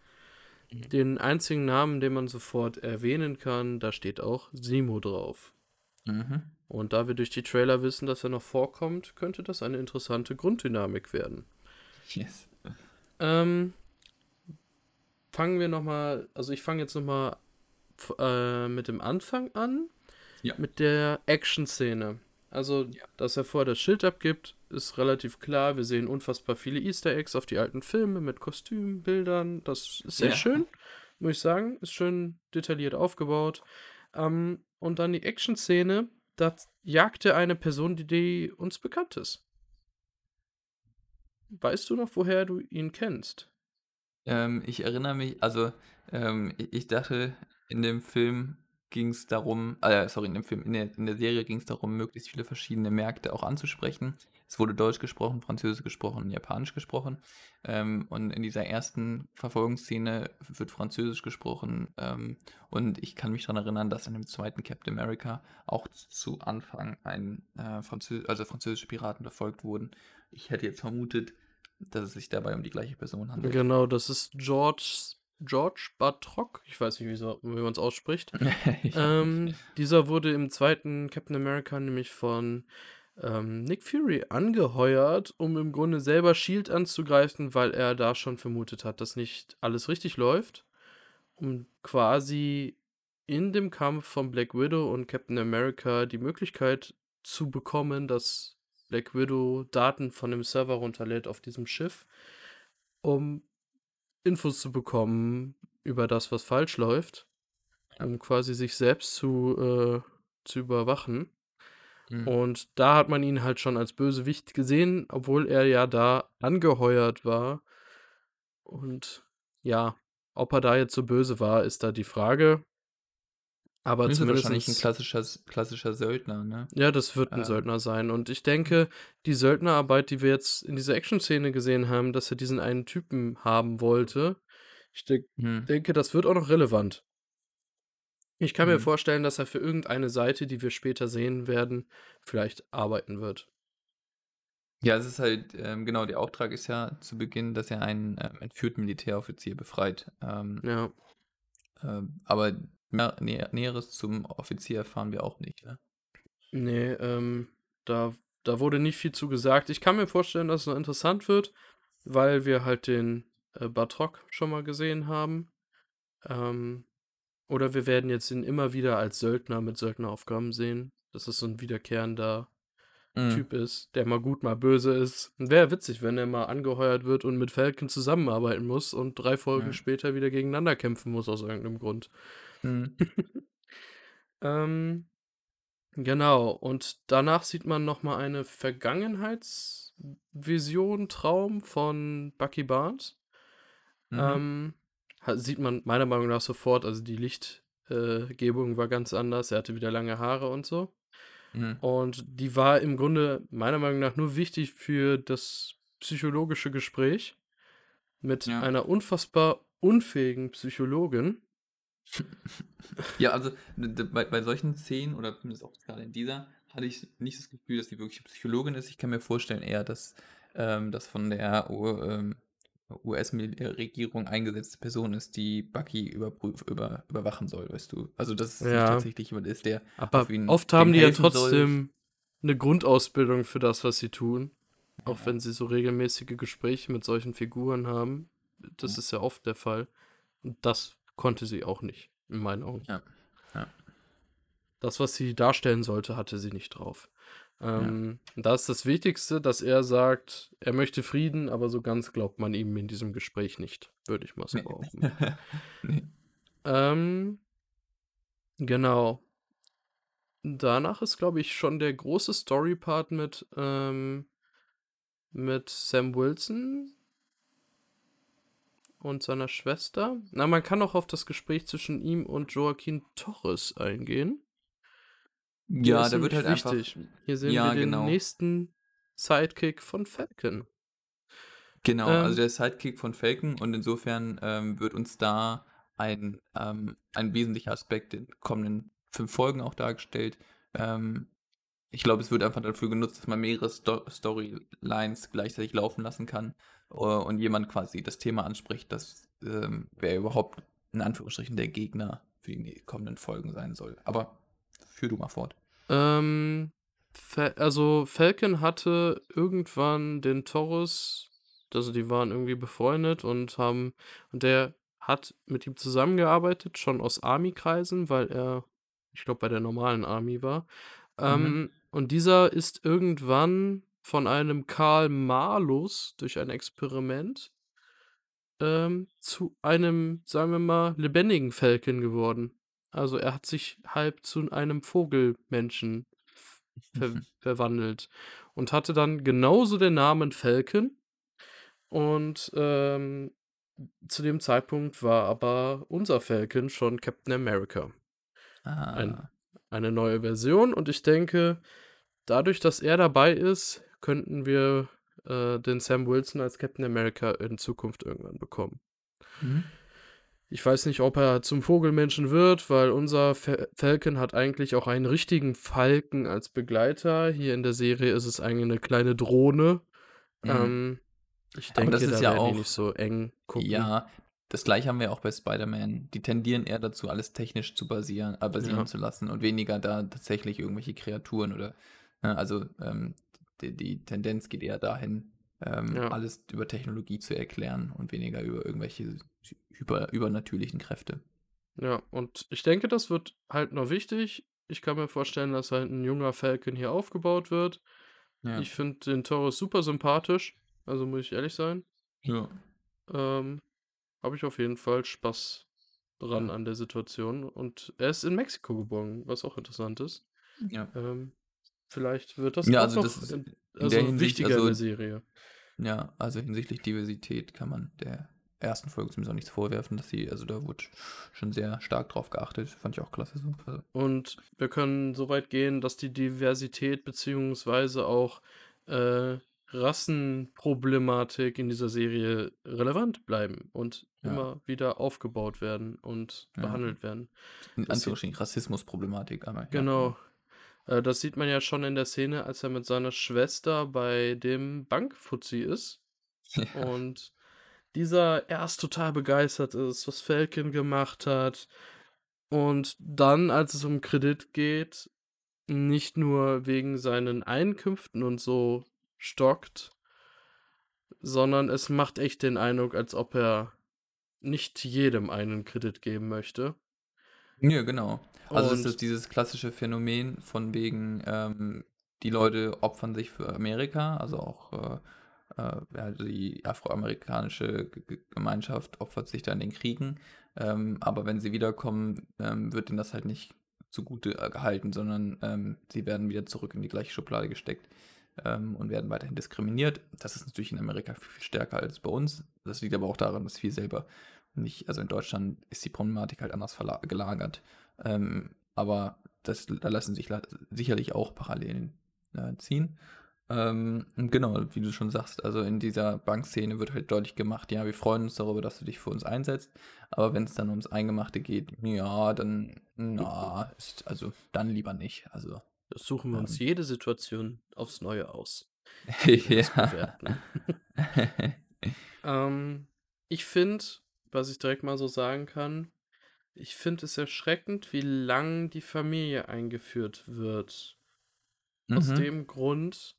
Mhm. Den einzigen Namen, den man sofort erwähnen kann, da steht auch Simo drauf. Mhm. Und da wir durch die Trailer wissen, dass er noch vorkommt, könnte das eine interessante Grunddynamik werden. Yes. Ähm, fangen wir nochmal, also ich fange jetzt nochmal äh, mit dem Anfang an, Ja. mit der Action-Szene. Also, Ja. dass er vorher das Schild abgibt, ist relativ klar. Wir sehen unfassbar viele Easter Eggs auf die alten Filme mit Kostümen, Bildern. Das ist sehr Ja. schön, muss ich sagen. Ist schön detailliert aufgebaut. Ähm, und dann die Action-Szene, da jagt er eine Person, die, die uns bekannt ist. Weißt du noch, woher du ihn kennst? Ähm, ich erinnere mich, also ähm, ich, ich dachte, in dem Film ging es darum, äh, sorry, in dem Film, in der, in der Serie ging es darum, möglichst viele verschiedene Märkte auch anzusprechen. Es wurde Deutsch gesprochen, Französisch gesprochen, Japanisch gesprochen. Ähm, und in dieser ersten Verfolgungsszene wird Französisch gesprochen. Ähm, und ich kann mich daran erinnern, dass in dem zweiten Captain America auch zu Anfang ein äh, Französ also französische Piraten verfolgt wurden. Ich hätte jetzt vermutet, dass es sich dabei um die gleiche Person handelt. Genau, das ist George George Batroc, ich weiß nicht, wie man es ausspricht. ähm, dieser wurde im zweiten Captain America nämlich von ähm, Nick Fury angeheuert, um im Grunde selber Shield anzugreifen, weil er da schon vermutet hat, dass nicht alles richtig läuft. Um quasi in dem Kampf von Black Widow und Captain America die Möglichkeit zu bekommen, dass Black Widow Daten von dem Server runterlädt auf diesem Schiff, um Infos zu bekommen über das, was falsch läuft, um quasi sich selbst zu, äh, zu überwachen. Mhm. Und da hat man ihn halt schon als Bösewicht gesehen, obwohl er ja da angeheuert war. Und ja, ob er da jetzt so böse war, ist da die Frage. Aber das ist wahrscheinlich ein klassischer, klassischer Söldner, ne? Ja, das wird ein ähm. Söldner sein. Und ich denke, die Söldnerarbeit, die wir jetzt in dieser Action-Szene gesehen haben, dass er diesen einen Typen haben wollte, ich de hm. denke, das wird auch noch relevant. Ich kann mir vorstellen, dass er für irgendeine Seite, die wir später sehen werden, vielleicht arbeiten wird. Ja, es ist halt, ähm, genau, der Auftrag ist ja zu Beginn, dass er einen ähm, entführten Militäroffizier befreit. Ähm, ja. Ähm, aber Mehr, Nä Näheres zum Offizier erfahren wir auch nicht, ne? Nee, ähm, da, da wurde nicht viel zu gesagt. Ich kann mir vorstellen, dass es noch interessant wird, weil wir halt den äh, Batrock schon mal gesehen haben. Ähm, oder wir werden jetzt ihn immer wieder als Söldner mit Söldneraufgaben sehen. Dass es so ein wiederkehrender mhm. Typ ist, der mal gut, mal böse ist. Wäre witzig, wenn er mal angeheuert wird und mit Falcon zusammenarbeiten muss und drei Folgen ja. später wieder gegeneinander kämpfen muss aus irgendeinem Grund. Mhm. ähm, genau, und danach sieht man nochmal eine Vergangenheitsvision, Traum von Bucky Barnes. Mhm. Ähm, sieht man meiner Meinung nach sofort, also die Lichtgebung äh, war ganz anders, er hatte wieder lange Haare und so. Mhm. Und die war im Grunde meiner Meinung nach nur wichtig für das psychologische Gespräch mit ja. einer unfassbar unfähigen Psychologin. Ja, also bei, bei solchen Szenen oder zumindest auch gerade in dieser, hatte ich nicht das Gefühl, dass sie wirklich Psychologin ist. Ich kann mir vorstellen eher, dass ähm, das von der ähm, US-Regierung eingesetzte Person ist, die Bucky überprüf, über, überwachen soll, weißt du. Also dass es ja. tatsächlich jemand ist, der Aber oft haben die ja trotzdem soll. eine Grundausbildung für das, was sie tun. Ja. Auch wenn sie so regelmäßige Gespräche mit solchen Figuren haben. Das ja. ist ja oft der Fall. Und das konnte sie auch nicht, in meinen Augen. Ja. Das, was sie darstellen sollte, hatte sie nicht drauf. Ähm, ja. Da ist das Wichtigste, dass er sagt, er möchte Frieden, aber so ganz glaubt man ihm in diesem Gespräch nicht, würde ich mal so behaupten. nee. ähm, genau. Danach ist, glaube ich, schon der große Story-Part mit, ähm, mit Sam Wilson, und seiner Schwester. Na, man kann auch auf das Gespräch zwischen ihm und Joaquin Torres eingehen. Ja, da wird halt wichtig. einfach. Hier sehen ja, wir den genau. nächsten Sidekick von Falcon. Genau, ähm, also der Sidekick von Falcon und insofern ähm, wird uns da ein, ähm, ein wesentlicher Aspekt in den kommenden fünf Folgen auch dargestellt. Ähm, ich glaube, es wird einfach dafür genutzt, dass man mehrere Sto Storylines gleichzeitig laufen lassen kann uh, und jemand quasi das Thema anspricht, dass ähm, wer überhaupt in Anführungsstrichen der Gegner für die kommenden Folgen sein soll. Aber führ du mal fort. Ähm, also Falcon hatte irgendwann den Taurus, also die waren irgendwie befreundet und haben, und der hat mit ihm zusammengearbeitet, schon aus Army-Kreisen, weil er, ich glaube, bei der normalen Army war. Ähm, mhm. Und dieser ist irgendwann von einem Karl Malus durch ein Experiment ähm, zu einem, sagen wir mal, lebendigen Falcon geworden. Also er hat sich halb zu einem Vogelmenschen ver verwandelt und hatte dann genauso den Namen Falcon. Und ähm, zu dem Zeitpunkt war aber unser Falcon schon Captain America. Ein Ah. eine neue Version und ich denke, dadurch, dass er dabei ist, könnten wir, äh, den Sam Wilson als Captain America in Zukunft irgendwann bekommen. Mhm. Ich weiß nicht, ob er zum Vogelmenschen wird, weil unser Fa Falcon hat eigentlich auch einen richtigen Falken als Begleiter. Hier in der Serie ist es eigentlich 'ne kleine Drohne. Mhm. Ähm, ich Aber das denke, ist da ja auch nicht so eng gucken. Ja, das Gleiche haben wir auch bei Spider-Man. Die tendieren eher dazu, alles technisch zu basieren äh, basieren Ja. zu lassen und weniger da tatsächlich irgendwelche Kreaturen oder ne, also, ähm, die die Tendenz geht eher dahin, ähm, Ja. alles über Technologie zu erklären und weniger über irgendwelche hyper übernatürlichen Kräfte. Ja, und ich denke, das wird halt noch wichtig. Ich kann mir vorstellen, dass halt 'n junger Falcon hier aufgebaut wird. Ja. Ich finde den Torres super sympathisch, also muss ich ehrlich sein. Ja. Ähm, habe ich auf jeden Fall Spaß dran an der Situation und er ist in Mexiko geboren, was auch interessant ist. Ja. Ähm, vielleicht wird das Ja, auch also noch das ist in in also der Hinsicht wichtiger in also der Serie. Ja, also hinsichtlich Diversität kann man der ersten Folge zumindest auch nichts vorwerfen, dass sie also da wurde schon sehr stark drauf geachtet. Fand ich auch klasse so. Also Und wir können so weit gehen, dass die Diversität beziehungsweise auch, äh, Rassenproblematik in dieser Serie relevant bleiben und Ja. immer wieder aufgebaut werden und Ja. behandelt werden. In Anführungsstrichen Rassismusproblematik, aber ja, Genau. Äh, das sieht man ja schon in der Szene, als er mit seiner Schwester bei dem Bankfuzzi ist Ja. und dieser erst total begeistert ist, was Falcon gemacht hat und dann, als es um Kredit geht, nicht nur wegen seinen Einkünften und so stockt, sondern es macht echt den Eindruck, als ob er nicht jedem einen Kredit geben möchte. Ja, genau. Also es Und ist dieses klassische Phänomen von wegen, ähm, die Leute opfern sich für Amerika, also auch äh, äh, ja, die afroamerikanische G G Gemeinschaft opfert sich da in den Kriegen, ähm, aber wenn sie wiederkommen, ähm, wird ihnen das halt nicht zugute äh, gehalten, sondern ähm, sie werden wieder zurück in die gleiche Schublade gesteckt ähm, und werden weiterhin diskriminiert. Das ist natürlich in Amerika viel, viel stärker als bei uns. Das liegt aber auch daran, dass wir selber nicht, also in Deutschland ist die Problematik halt anders gelagert. Ähm, aber das, da lassen sich sicherlich auch Parallelen äh, ziehen. Ähm, genau, wie du schon sagst, also in dieser Bankszene wird halt deutlich gemacht, ja, wir freuen uns darüber, dass du dich für uns einsetzt, aber wenn es dann ums Eingemachte geht, ja, dann, na, ist, also dann lieber nicht. Also, Das suchen wir uns ähm, jede Situation aufs Neue aus, ja. Ähm, ich finde, was ich direkt mal so sagen kann, ich finde es erschreckend, wie lang die Familie eingeführt wird. Aus Mhm. dem Grund,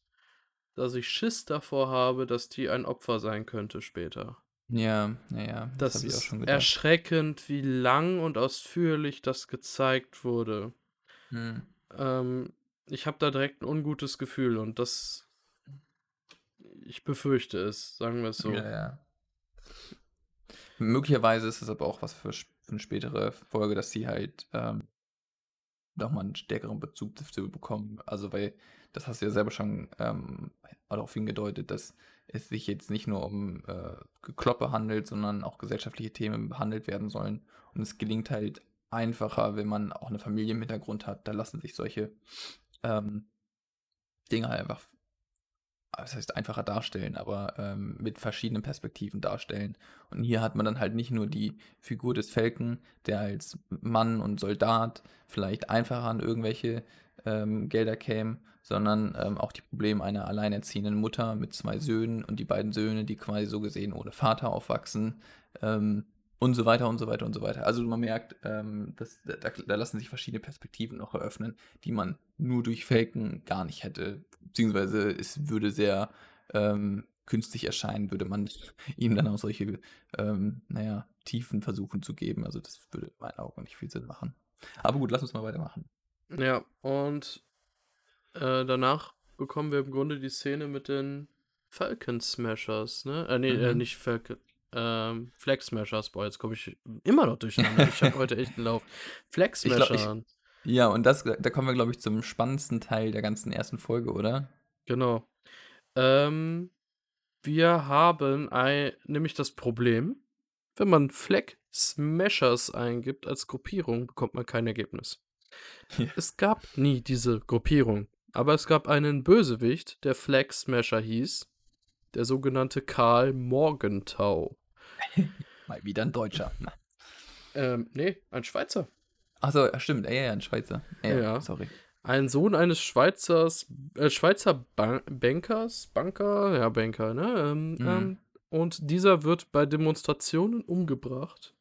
dass ich Schiss davor habe, dass die ein Opfer sein könnte später. Ja, ja, ja, das Das habe ich auch ist erschreckend, wie lang und ausführlich das gezeigt wurde. Mhm. Ähm, ich habe da direkt ein ungutes Gefühl und das ich befürchte es, sagen wir es so. Ja, ja. Möglicherweise ist es aber auch was für, für eine spätere Folge, dass sie halt ähm, nochmal einen stärkeren Bezug dazu bekommen. Also, weil das hast du ja selber schon ähm, darauf hingedeutet, dass es sich jetzt nicht nur um äh, Gekloppe handelt, sondern auch gesellschaftliche Themen behandelt werden sollen. Und es gelingt halt einfacher, wenn man auch eine Familie im Hintergrund hat. Da lassen sich solche ähm, Dinge halt einfach das heißt einfacher darstellen, aber ähm, mit verschiedenen Perspektiven darstellen. Und hier hat man dann halt nicht nur die Figur des Falcon, der als Mann und Soldat vielleicht einfacher an irgendwelche ähm, Gelder käme, sondern ähm, auch die Probleme einer alleinerziehenden Mutter mit zwei Söhnen und die beiden Söhne, die quasi so gesehen ohne Vater aufwachsen ähm, und so weiter und so weiter und so weiter. Also man merkt, ähm, dass, da, da lassen sich verschiedene Perspektiven noch eröffnen, die man nur durch Falcon gar nicht hätte. Beziehungsweise es würde sehr ähm, künstlich erscheinen, würde man ihm dann auch solche, ähm, naja, Tiefen versuchen zu geben. Also das würde in meinen Augen nicht viel Sinn machen. Aber gut, lass uns mal weitermachen. Ja, und äh, danach bekommen wir im Grunde die Szene mit den Falcon Smashers, ne? Äh, nee, äh, Mhm. nicht Falcon. Ähm, Flag Smashers, boah, jetzt komme ich immer noch durcheinander. Ich habe heute echt einen Lauf. Flag Ich glaub, ich, Smasher, ja, und das, da kommen wir, glaube ich, zum spannendsten Teil der ganzen ersten Folge, oder? genau. Ähm, wir haben ein, nämlich das Problem, wenn man Flag Smashers eingibt als Gruppierung, bekommt man kein Ergebnis. Ja. Es gab nie diese Gruppierung. Aber es gab einen Bösewicht, der Flag Smasher hieß. Der sogenannte Karl Morgenthau. Mal wieder ein Deutscher. Ähm, nee, ein Schweizer. Achso, stimmt. Ja, ja, ein Schweizer. Ja, Ja. sorry. Ein Sohn eines Schweizers, äh, Schweizer Ban Bankers, Banker, ja, Banker, ne? Ähm, Mhm. ähm, und dieser wird bei Demonstrationen umgebracht.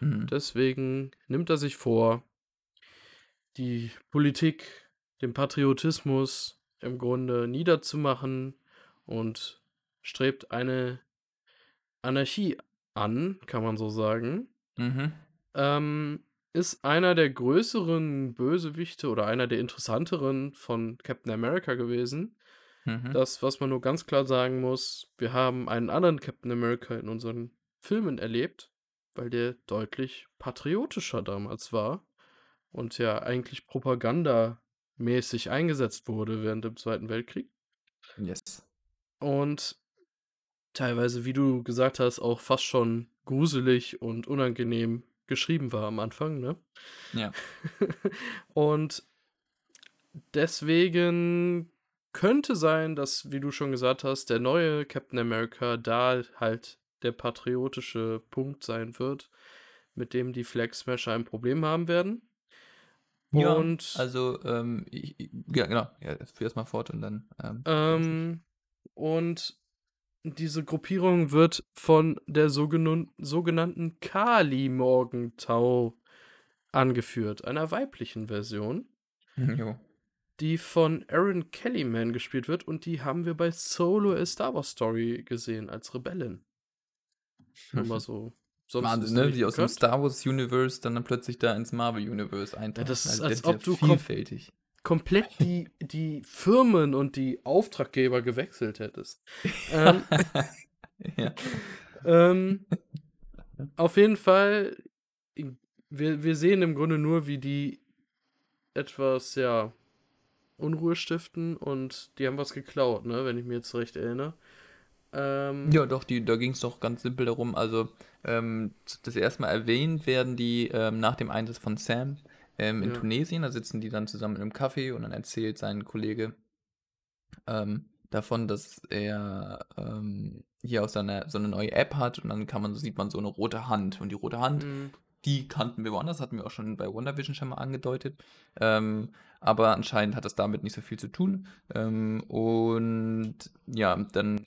Mhm. Deswegen nimmt er sich vor, die Politik, den Patriotismus im Grunde niederzumachen und strebt eine Anarchie an, kann man so sagen. Mhm. Ähm, ist einer der größeren Bösewichte oder einer der interessanteren von Captain America gewesen. Mhm. Das, was man nur ganz klar sagen muss, wir haben einen anderen Captain America in unseren Filmen erlebt, weil der deutlich patriotischer damals war und ja eigentlich propagandamäßig eingesetzt wurde während dem Zweiten Weltkrieg. Yes. Und teilweise, wie du gesagt hast, auch fast schon gruselig und unangenehm geschrieben war am Anfang, ne? Ja. und deswegen könnte sein, dass, wie du schon gesagt hast, der neue Captain America da halt der patriotische Punkt sein wird, mit dem die Flag Smasher ein Problem haben werden. Ja, Und also, ähm, ich, ja, genau. Ja, führ erst mal fort und dann. Ähm, Ähm, und diese Gruppierung wird von der sogenannten, sogenannten Kali Morgentau angeführt, einer weiblichen Version, jo. die von Aaron Kellyman gespielt wird und die haben wir bei Solo A Star Wars Story gesehen als Rebellin. Nur mal so. Sonst Wahnsinn, die ne? Die aus dem. Star Wars Universe dann, dann plötzlich da ins Marvel Universe eintauchen. das ist, Also, als ja ob du vielfältig. Komplett die, die Firmen und die Auftraggeber gewechselt hättest. ähm, ja. Ähm, auf jeden Fall, wir, wir sehen im Grunde nur, wie die etwas, ja, Unruhe stiften und die haben was geklaut, ne, wenn ich mir jetzt recht erinnere. Ähm, Ja, doch, die, da ging es doch ganz simpel darum. Also, ähm, das erste Mal erwähnt werden die ähm, nach dem Einsatz von Sam ähm, in Ja. Tunesien. Da sitzen die dann zusammen in einem Café und dann erzählt sein Kollege ähm, davon, dass er ähm, hier aus seiner so eine neue App hat und dann kann man, sieht man so eine rote Hand. Und die rote Hand, mh, die kannten wir woanders, hatten wir auch schon bei WandaVision schon mal angedeutet. Ähm, aber anscheinend hat das damit nicht so viel zu tun. Ähm, und ja, dann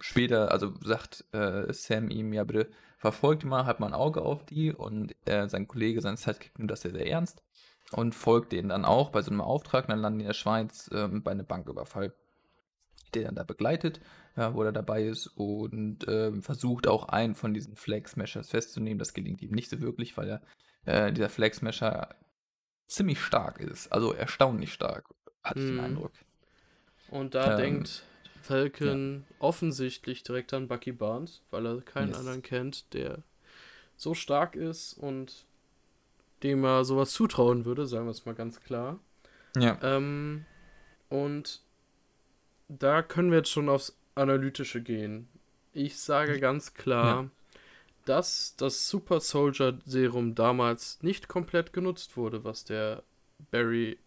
später, also sagt äh, Sam ihm, ja bitte verfolgt mal, hat mal ein Auge auf die und äh, sein Kollege, sein Sidekick nimmt das sehr, sehr ernst und folgt denen dann auch bei so einem Auftrag, dann landen die in der Schweiz ähm, bei einem Banküberfall, der dann da begleitet, ja, wo er dabei ist und ähm, versucht auch einen von diesen Flag Smashers festzunehmen. Das gelingt ihm nicht so wirklich, weil er, äh, dieser Flag Smasher ziemlich stark ist, also erstaunlich stark, hatte ich den Mhm. Eindruck. und da Ähm, denkt Falcon offensichtlich direkt an Bucky Barnes, weil er keinen Yes. anderen kennt, der so stark ist und dem er sowas zutrauen würde, sagen wir es mal ganz klar. Ja. Ähm, und da können wir jetzt schon aufs Analytische gehen. Ich sage ganz klar, dass das Super Soldier Serum damals nicht komplett genutzt wurde, was der Barry,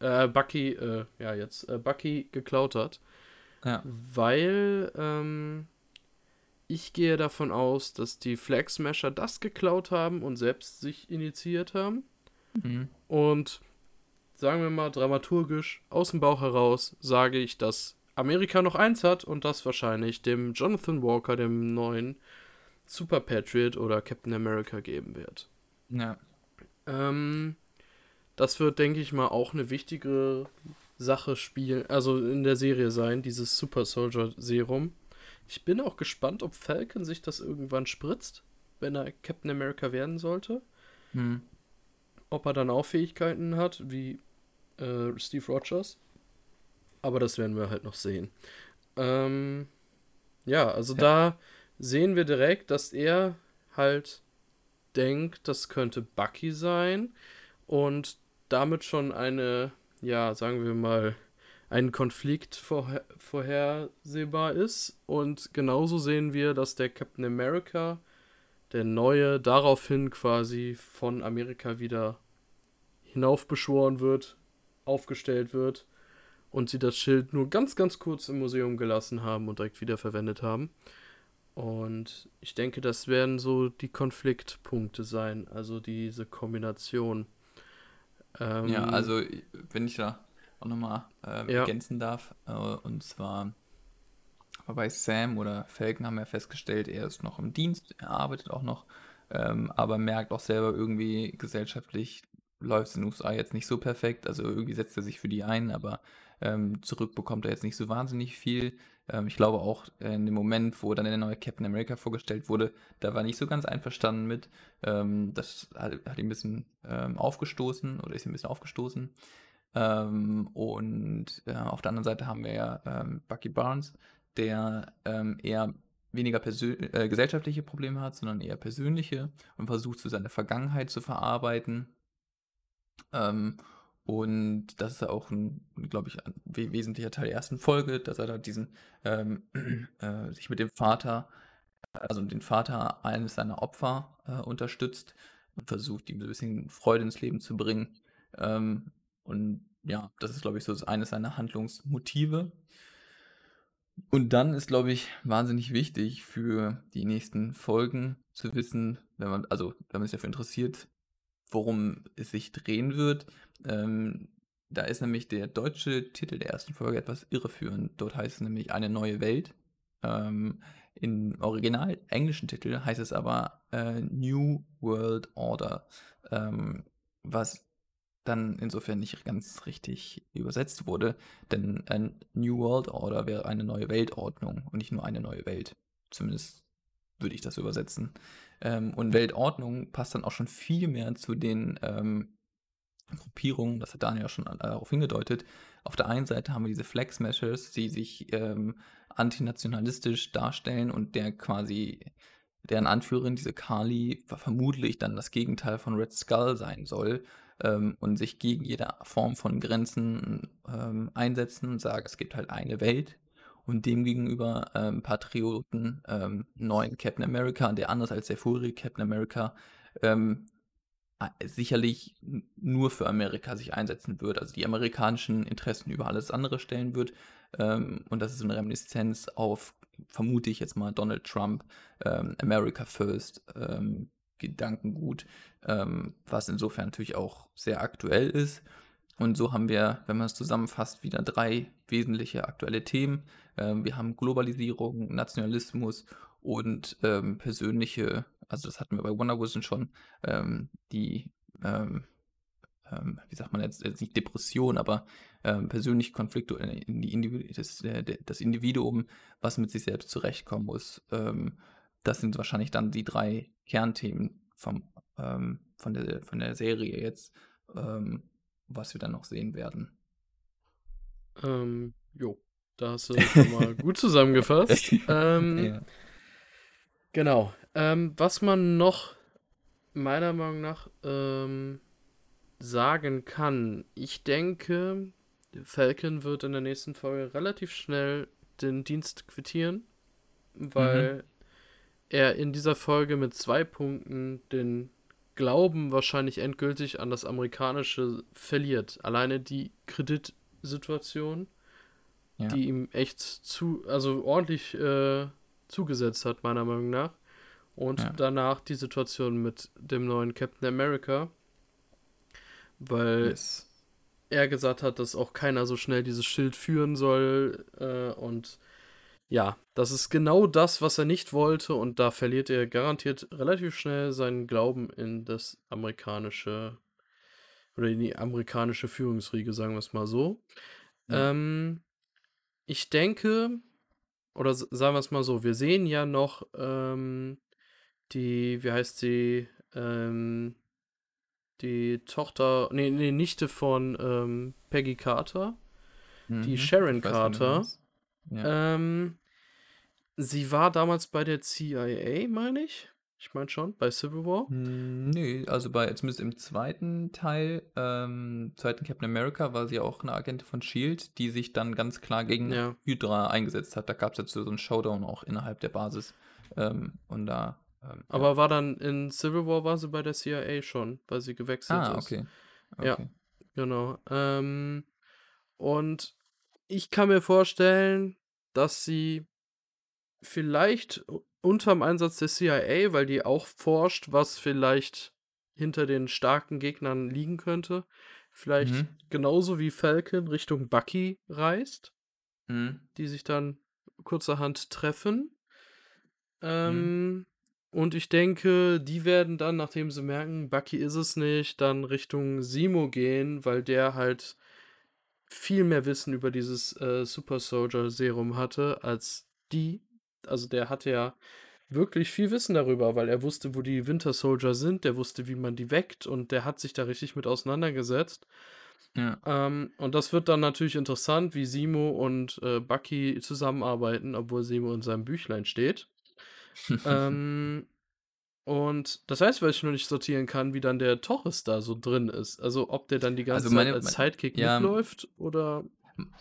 äh, Bucky, äh, ja jetzt, äh, Bucky geklaut hat. Ja. Weil, ähm, ich gehe davon aus, dass die Flag Smasher das geklaut haben und selbst sich initiiert haben. Mhm. Und sagen wir mal dramaturgisch, aus dem Bauch heraus, sage ich, dass Amerika noch eins hat und das wahrscheinlich dem Jonathan Walker, dem neuen Super Patriot oder Captain America geben wird. Ja. Ähm, das wird, denke ich mal, auch eine wichtige Sache spielen, also in der Serie sein, dieses Super Soldier Serum. Ich bin auch gespannt, ob Falcon sich das irgendwann spritzt, wenn er Captain America werden sollte. Mhm. Ob er dann auch Fähigkeiten hat, wie äh, Steve Rogers. Aber das werden wir halt noch sehen. Ähm, ja, also Ja. da sehen wir direkt, dass er halt denkt, das könnte Bucky sein und damit schon eine, ja, sagen wir mal, ein Konflikt vorher vorhersehbar ist. Und genauso sehen wir, dass der Captain America, der neue, daraufhin quasi von Amerika wieder hinaufbeschworen wird, aufgestellt wird und sie das Schild nur ganz, ganz kurz im Museum gelassen haben und direkt wieder verwendet haben. Und ich denke, das werden so die Konfliktpunkte sein, also diese Kombination. Ähm, ja, also wenn ich da auch nochmal äh, ja. ergänzen darf, äh, und zwar bei Sam oder Falcon haben wir festgestellt, er ist noch im Dienst, er arbeitet auch noch, ähm, aber merkt auch selber irgendwie gesellschaftlich läuft es in den USA jetzt nicht so perfekt. Also irgendwie setzt er sich für die ein, aber ähm, zurück bekommt er jetzt nicht so wahnsinnig viel. Ähm, ich glaube auch äh, in dem Moment, wo dann der neue Captain America vorgestellt wurde, da war nicht so ganz einverstanden mit. Ähm, das hat, hat ihn ein bisschen ähm, aufgestoßen oder ist ihm ein bisschen aufgestoßen. Ähm, und äh, auf der anderen Seite haben wir ja ähm, Bucky Barnes, der ähm, eher weniger äh, gesellschaftliche Probleme hat, sondern eher persönliche und versucht, so seine Vergangenheit zu verarbeiten. Ähm, und das ist auch ein, glaube ich, ein wesentlicher Teil der ersten Folge, dass er da diesen, ähm, äh, sich mit dem Vater, also den Vater eines seiner Opfer äh, unterstützt und versucht, ihm so ein bisschen Freude ins Leben zu bringen. Ähm, und ja, das ist, glaube ich, so eines seiner Handlungsmotive. Und dann ist, glaube ich, wahnsinnig wichtig für die nächsten Folgen zu wissen, wenn man, also wenn man sich dafür interessiert, worum es sich drehen wird. Ähm, da ist nämlich der deutsche Titel der ersten Folge etwas irreführend. Dort heißt es nämlich eine neue Welt. Ähm, Im original englischen Titel heißt es aber äh, New World Order, ähm, was dann insofern nicht ganz richtig übersetzt wurde, denn ein New World Order wäre eine neue Weltordnung und nicht nur eine neue Welt. Zumindest würde ich das übersetzen. Ähm, und Weltordnung passt dann auch schon viel mehr zu den ähm, Gruppierungen, das hat Daniel schon äh, darauf hingedeutet. Auf der einen Seite haben wir diese Flag Smashers, die sich ähm, antinationalistisch darstellen und der quasi deren Anführerin, diese Kali, vermutlich dann das Gegenteil von Red Skull sein soll ähm, und sich gegen jede Form von Grenzen ähm, einsetzen und sagen, es gibt halt eine Welt und demgegenüber ähm, Patrioten, ähm, neuen Captain America, der anders als der vorige Captain America ähm, sicherlich nur für Amerika sich einsetzen wird, also die amerikanischen Interessen über alles andere stellen wird. Ähm, und das ist eine Reminiszenz auf, vermute ich jetzt mal, Donald Trump, ähm, America First, ähm, Gedankengut, ähm, was insofern natürlich auch sehr aktuell ist. Und so haben wir, wenn man es zusammenfasst, wieder drei wesentliche aktuelle Themen. Ähm, wir haben Globalisierung, Nationalismus und ähm, persönliche, also das hatten wir bei Wonder Vision schon, ähm, die, ähm, ähm, wie sagt man jetzt, jetzt nicht Depression, aber ähm, persönliche Konflikte in die Individu das, äh, das, Individuum, was mit sich selbst zurechtkommen muss. das sind wahrscheinlich dann die drei Kernthemen vom, von, der, von der Serie jetzt was wir dann noch sehen werden. Ähm, jo, da hast du schon mal gut zusammengefasst. ähm, ja. Genau. Ähm, was man noch meiner Meinung nach ähm, sagen kann, ich denke, Falcon wird in der nächsten Folge relativ schnell den Dienst quittieren, weil mhm. er in dieser Folge mit zwei Punkten den Glauben wahrscheinlich endgültig an das Amerikanische verliert. Alleine die Kreditsituation, ja. die ihm echt zu, also ordentlich äh, zugesetzt hat, meiner Meinung nach. Und ja. danach die Situation mit dem neuen Captain America, weil yes. er gesagt hat, dass auch keiner so schnell dieses Schild führen soll äh, und ja, das ist genau das, was er nicht wollte und da verliert er garantiert relativ schnell seinen Glauben in das amerikanische oder in die amerikanische Führungsriege, sagen wir es mal so. Ja. Ähm, ich denke, oder sagen wir es mal so, wir sehen ja noch ähm, die, wie heißt sie, ähm, die Tochter, nee, nee, Nichte von ähm, Peggy Carter, mhm, die Sharon Carter. Ja. Ähm, sie war damals bei der CIA, meine ich. Ich meine schon, bei Civil War. Hm, nee, also bei, zumindest im zweiten Teil, ähm, zweiten Captain America, war sie auch eine Agentin von Shield, die sich dann ganz klar gegen ja. Hydra eingesetzt hat. Da gab es jetzt so einen Showdown auch innerhalb der Basis. Ähm, und da. Ähm, Aber ja. war dann in Civil War war sie bei der CIA schon, weil sie gewechselt ah, ist. Ah, okay. Ja, genau. Ähm, und ich kann mir vorstellen, dass sie vielleicht unterm Einsatz der CIA, weil die auch forscht, was vielleicht hinter den starken Gegnern liegen könnte, vielleicht Mhm. genauso wie Falcon Richtung Bucky reist, Mhm. die sich dann kurzerhand treffen. Mhm. Ähm, und ich denke, die werden dann, nachdem sie merken, Bucky ist es nicht, dann Richtung Simo gehen, weil der halt viel mehr Wissen über dieses äh, Super Soldier Serum hatte als die. Also der hatte ja wirklich viel Wissen darüber, weil er wusste, wo die Winter Soldier sind, der wusste, wie man die weckt und der hat sich da richtig mit auseinandergesetzt. Ja. Ähm, und das wird dann natürlich interessant, wie Simo und äh, Bucky zusammenarbeiten, obwohl Simo in seinem Büchlein steht. ähm, und das heißt, weil ich nur nicht sortieren kann, wie dann der Torres da so drin ist. Also ob der dann die ganze Also meine- Zeit als Sidekick ja. mitläuft oder.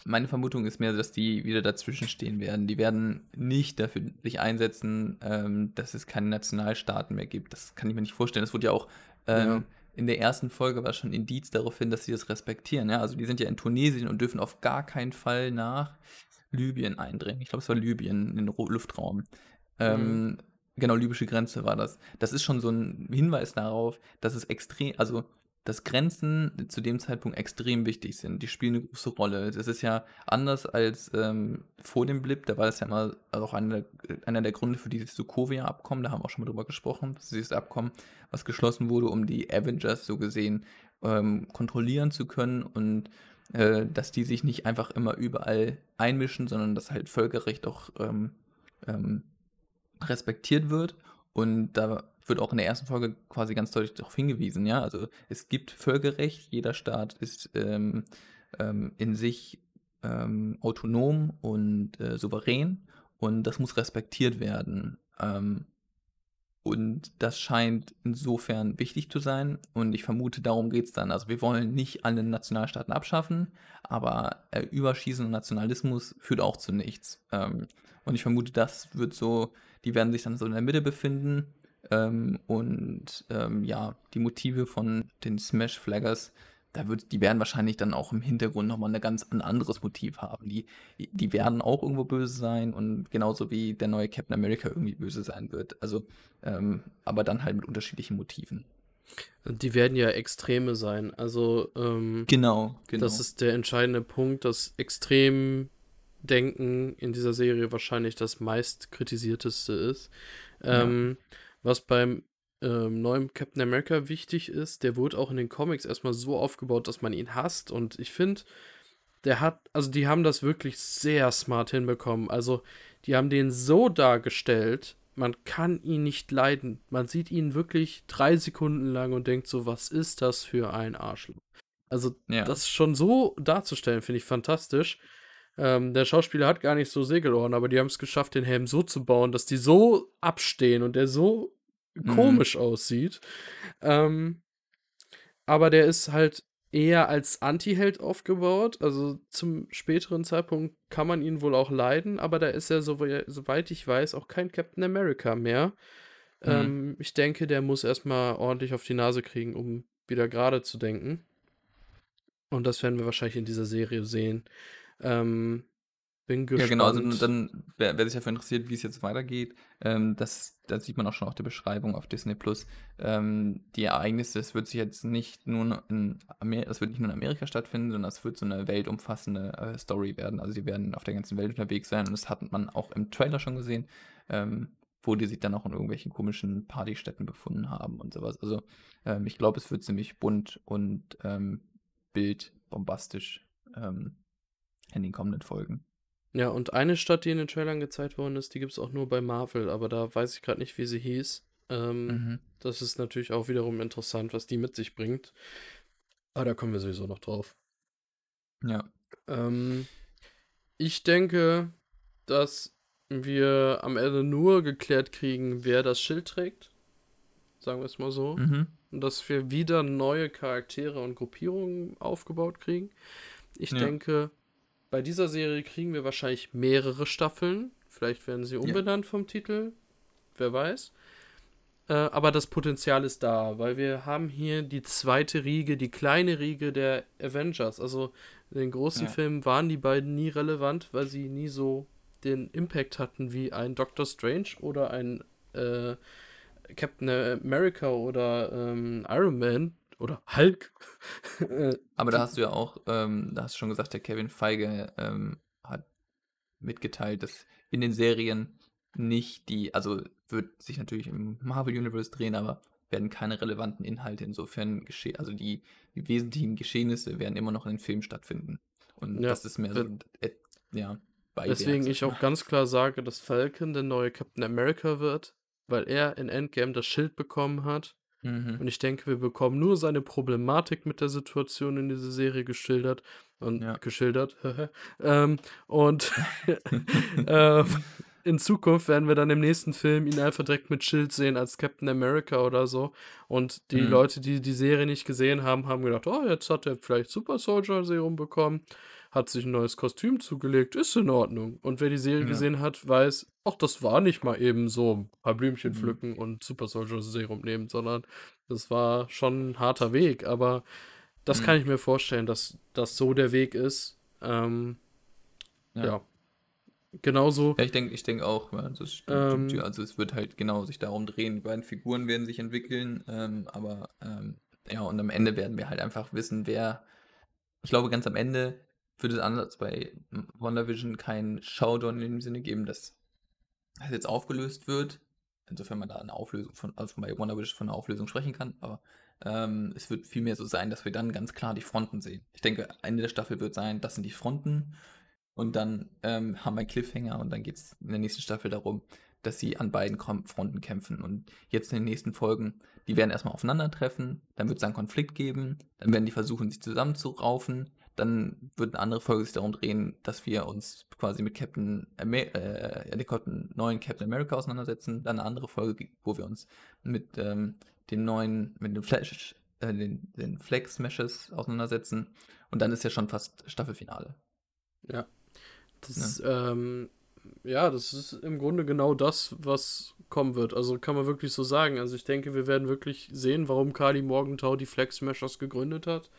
Meine Vermutung ist mehr, dass die wieder dazwischen stehen werden. Die werden nicht dafür sich einsetzen, ähm, dass es keine Nationalstaaten mehr gibt. Das kann ich mir nicht vorstellen. Das wurde ja auch ähm, Ja. in der ersten Folge war schon Indiz darauf hin, dass sie das respektieren. Ja? Also die sind ja in Tunesien und dürfen auf gar keinen Fall nach Libyen eindringen. Ich glaube, es war Libyen, in den Luftraum. Ähm, Genau, libysche Grenze war das. Das ist schon so ein Hinweis darauf, dass es extrem, also dass Grenzen zu dem Zeitpunkt extrem wichtig sind. Die spielen eine große Rolle. Das ist ja anders als ähm, vor dem Blip. Da war das ja immer auch einer der, einer der Gründe für dieses Sokovia-Abkommen. Da haben wir auch schon mal drüber gesprochen. Das ist dieses Abkommen, was geschlossen wurde, um die Avengers so gesehen ähm, kontrollieren zu können und äh, dass die sich nicht einfach immer überall einmischen, sondern dass halt Völkerrecht auch ähm, ähm, respektiert wird. Und da wird auch in der ersten Folge quasi ganz deutlich darauf hingewiesen, ja. Also es gibt Völkerrecht, jeder Staat ist ähm, ähm, in sich ähm, autonom und äh, souverän und das muss respektiert werden. Ähm, und das scheint insofern wichtig zu sein. Und ich vermute, darum geht es dann. Also wir wollen nicht alle Nationalstaaten abschaffen, aber äh, Überschießen und Nationalismus führt auch zu nichts. Ähm, und ich vermute, das wird so, die werden sich dann so in der Mitte befinden. Ähm, und ähm, ja, die Motive von den Smash Flaggers, da wird, die werden wahrscheinlich dann auch im Hintergrund nochmal ganz ein anderes Motiv haben. Die, die werden auch irgendwo böse sein und genauso wie der neue Captain America irgendwie böse sein wird. Also, ähm, aber dann halt mit unterschiedlichen Motiven. Die werden ja Extreme sein. Also, ähm, Genau, genau. das ist der entscheidende Punkt, dass Extremdenken in dieser Serie wahrscheinlich das meist kritisierteste ist. Ja. Ähm, was beim ähm, neuen Captain America wichtig ist, der wurde auch in den Comics erstmal so aufgebaut, dass man ihn hasst. Und ich finde, der hat, also die haben das wirklich sehr smart hinbekommen. Also, die haben den so dargestellt, man kann ihn nicht leiden. Man sieht ihn wirklich drei Sekunden lang und denkt so, was ist das für ein Arschloch? Also, ja. das schon so darzustellen, finde ich fantastisch. Ähm, der Schauspieler hat gar nicht so Segelohren, aber die haben es geschafft, den Helm so zu bauen, dass die so abstehen und der so Mhm. komisch aussieht. Ähm, aber der ist halt eher als Anti-Held aufgebaut. Also zum späteren Zeitpunkt kann man ihn wohl auch leiden, aber da ist er, sowe- soweit ich weiß, auch kein Captain America mehr. Mhm. Ähm, ich denke, der muss erstmal ordentlich auf die Nase kriegen, um wieder gerade zu denken. Und das werden wir wahrscheinlich in dieser Serie sehen. Ähm, bin Ja, gespannt. genau, also dann, wer, wer sich dafür interessiert, wie es jetzt weitergeht, ähm, das, das sieht man auch schon auf der Beschreibung auf Disney Plus. Ähm, die Ereignisse, es wird sich jetzt nicht nur in Amerika, das wird nicht nur in Amerika stattfinden, sondern es wird so eine weltumfassende äh, Story werden. Also die werden auf der ganzen Welt unterwegs sein und das hat man auch im Trailer schon gesehen, ähm, wo die sich dann auch in irgendwelchen komischen Partystätten befunden haben und sowas. Also ähm, ich glaube, es wird ziemlich bunt und ähm, bildbombastisch ähm, in den kommenden Folgen. Ja, und eine Stadt, die in den Trailern gezeigt worden ist, die gibt es auch nur bei Marvel, aber da weiß ich gerade nicht, wie sie hieß. Ähm, Mhm. Das ist natürlich auch wiederum interessant, was die mit sich bringt. Aber da kommen wir sowieso noch drauf. Ja. Ähm, ich denke, dass wir am Ende nur geklärt kriegen, wer das Schild trägt. Sagen wir es mal so. Mhm. Und dass wir wieder neue Charaktere und Gruppierungen aufgebaut kriegen. Ich Ja. denke, bei dieser Serie kriegen wir wahrscheinlich mehrere Staffeln. Vielleicht werden sie umbenannt vom Titel. Wer weiß. äh, aber das Potenzial ist da, weil wir haben hier die zweite Riege, die kleine Riege der Avengers. Also in den großen Ja. Filmen waren die beiden nie relevant, weil sie nie so den Impact hatten wie ein Doctor Strange oder ein äh, Captain America oder ähm, Iron Man oder Hulk. Äh, Aber da hast du ja auch, ähm, da hast du schon gesagt, der Kevin Feige ähm, hat mitgeteilt, dass in den Serien nicht die, also wird sich natürlich im Marvel Universe drehen, aber werden keine relevanten Inhalte insofern geschehen, also die, die wesentlichen Geschehnisse werden immer noch in den Filmen stattfinden. Und Ja, das ist mehr so, wird- äh, ja, Beiwerk, Deswegen ich auch ganz klar sage, dass Falcon der neue Captain America wird, weil er in Endgame das Schild bekommen hat. Mhm. Und ich denke, wir bekommen nur seine Problematik mit der Situation in dieser Serie geschildert und Ja. geschildert. ähm, und ähm, in Zukunft werden wir dann im nächsten Film ihn einfach direkt mit Schild sehen als Captain America oder so. Und die Mhm. Leute, die die Serie nicht gesehen haben, haben gedacht, oh, jetzt hat er vielleicht Super Soldier Serum bekommen, hat sich ein neues Kostüm zugelegt, ist in Ordnung. Und wer die Serie Ja. gesehen hat, weiß, ach, das war nicht mal eben so ein paar Blümchen Mhm. pflücken und Super Soldier Serum nehmen, sondern das war schon ein harter Weg. Aber das Mhm. kann ich mir vorstellen, dass das so der Weg ist. Ähm, Ja. ja. Genauso. Ja, ich denke ich denk auch, stimmt, Ähm, also es wird halt genau sich darum drehen, die beiden Figuren werden sich entwickeln, ähm, aber ähm, ja, und am Ende werden wir halt einfach wissen, wer, ich glaube, ganz am Ende wird es anders bei WandaVision keinen Showdown in dem Sinne geben, dass das jetzt aufgelöst wird, insofern man da eine Auflösung von, also bei WandaVision von einer Auflösung sprechen kann, aber ähm, es wird vielmehr so sein, dass wir dann ganz klar die Fronten sehen. Ich denke, Ende der Staffel wird sein, das sind die Fronten. Und dann ähm, haben wir einen Cliffhanger und dann geht es in der nächsten Staffel darum, dass sie an beiden Fronten kämpfen. Und jetzt in den nächsten Folgen, die werden erstmal aufeinandertreffen, dann wird es einen Konflikt geben, dann werden die versuchen, sich zusammenzuraufen, dann wird eine andere Folge sich darum drehen, dass wir uns quasi mit Captain Amer äh, ja, dem neuen Captain America auseinandersetzen, dann eine andere Folge, wo wir uns mit ähm, dem neuen, mit den Flash, äh, den, den Flag Smashes auseinandersetzen. Und dann ist ja schon fast Staffelfinale. Ja. Das, ähm, ja, das ist im Grunde genau das, was kommen wird. Also kann man wirklich so sagen. Also ich denke, wir werden wirklich sehen, warum Kali Morgenthau die Flex Smashers gegründet hat.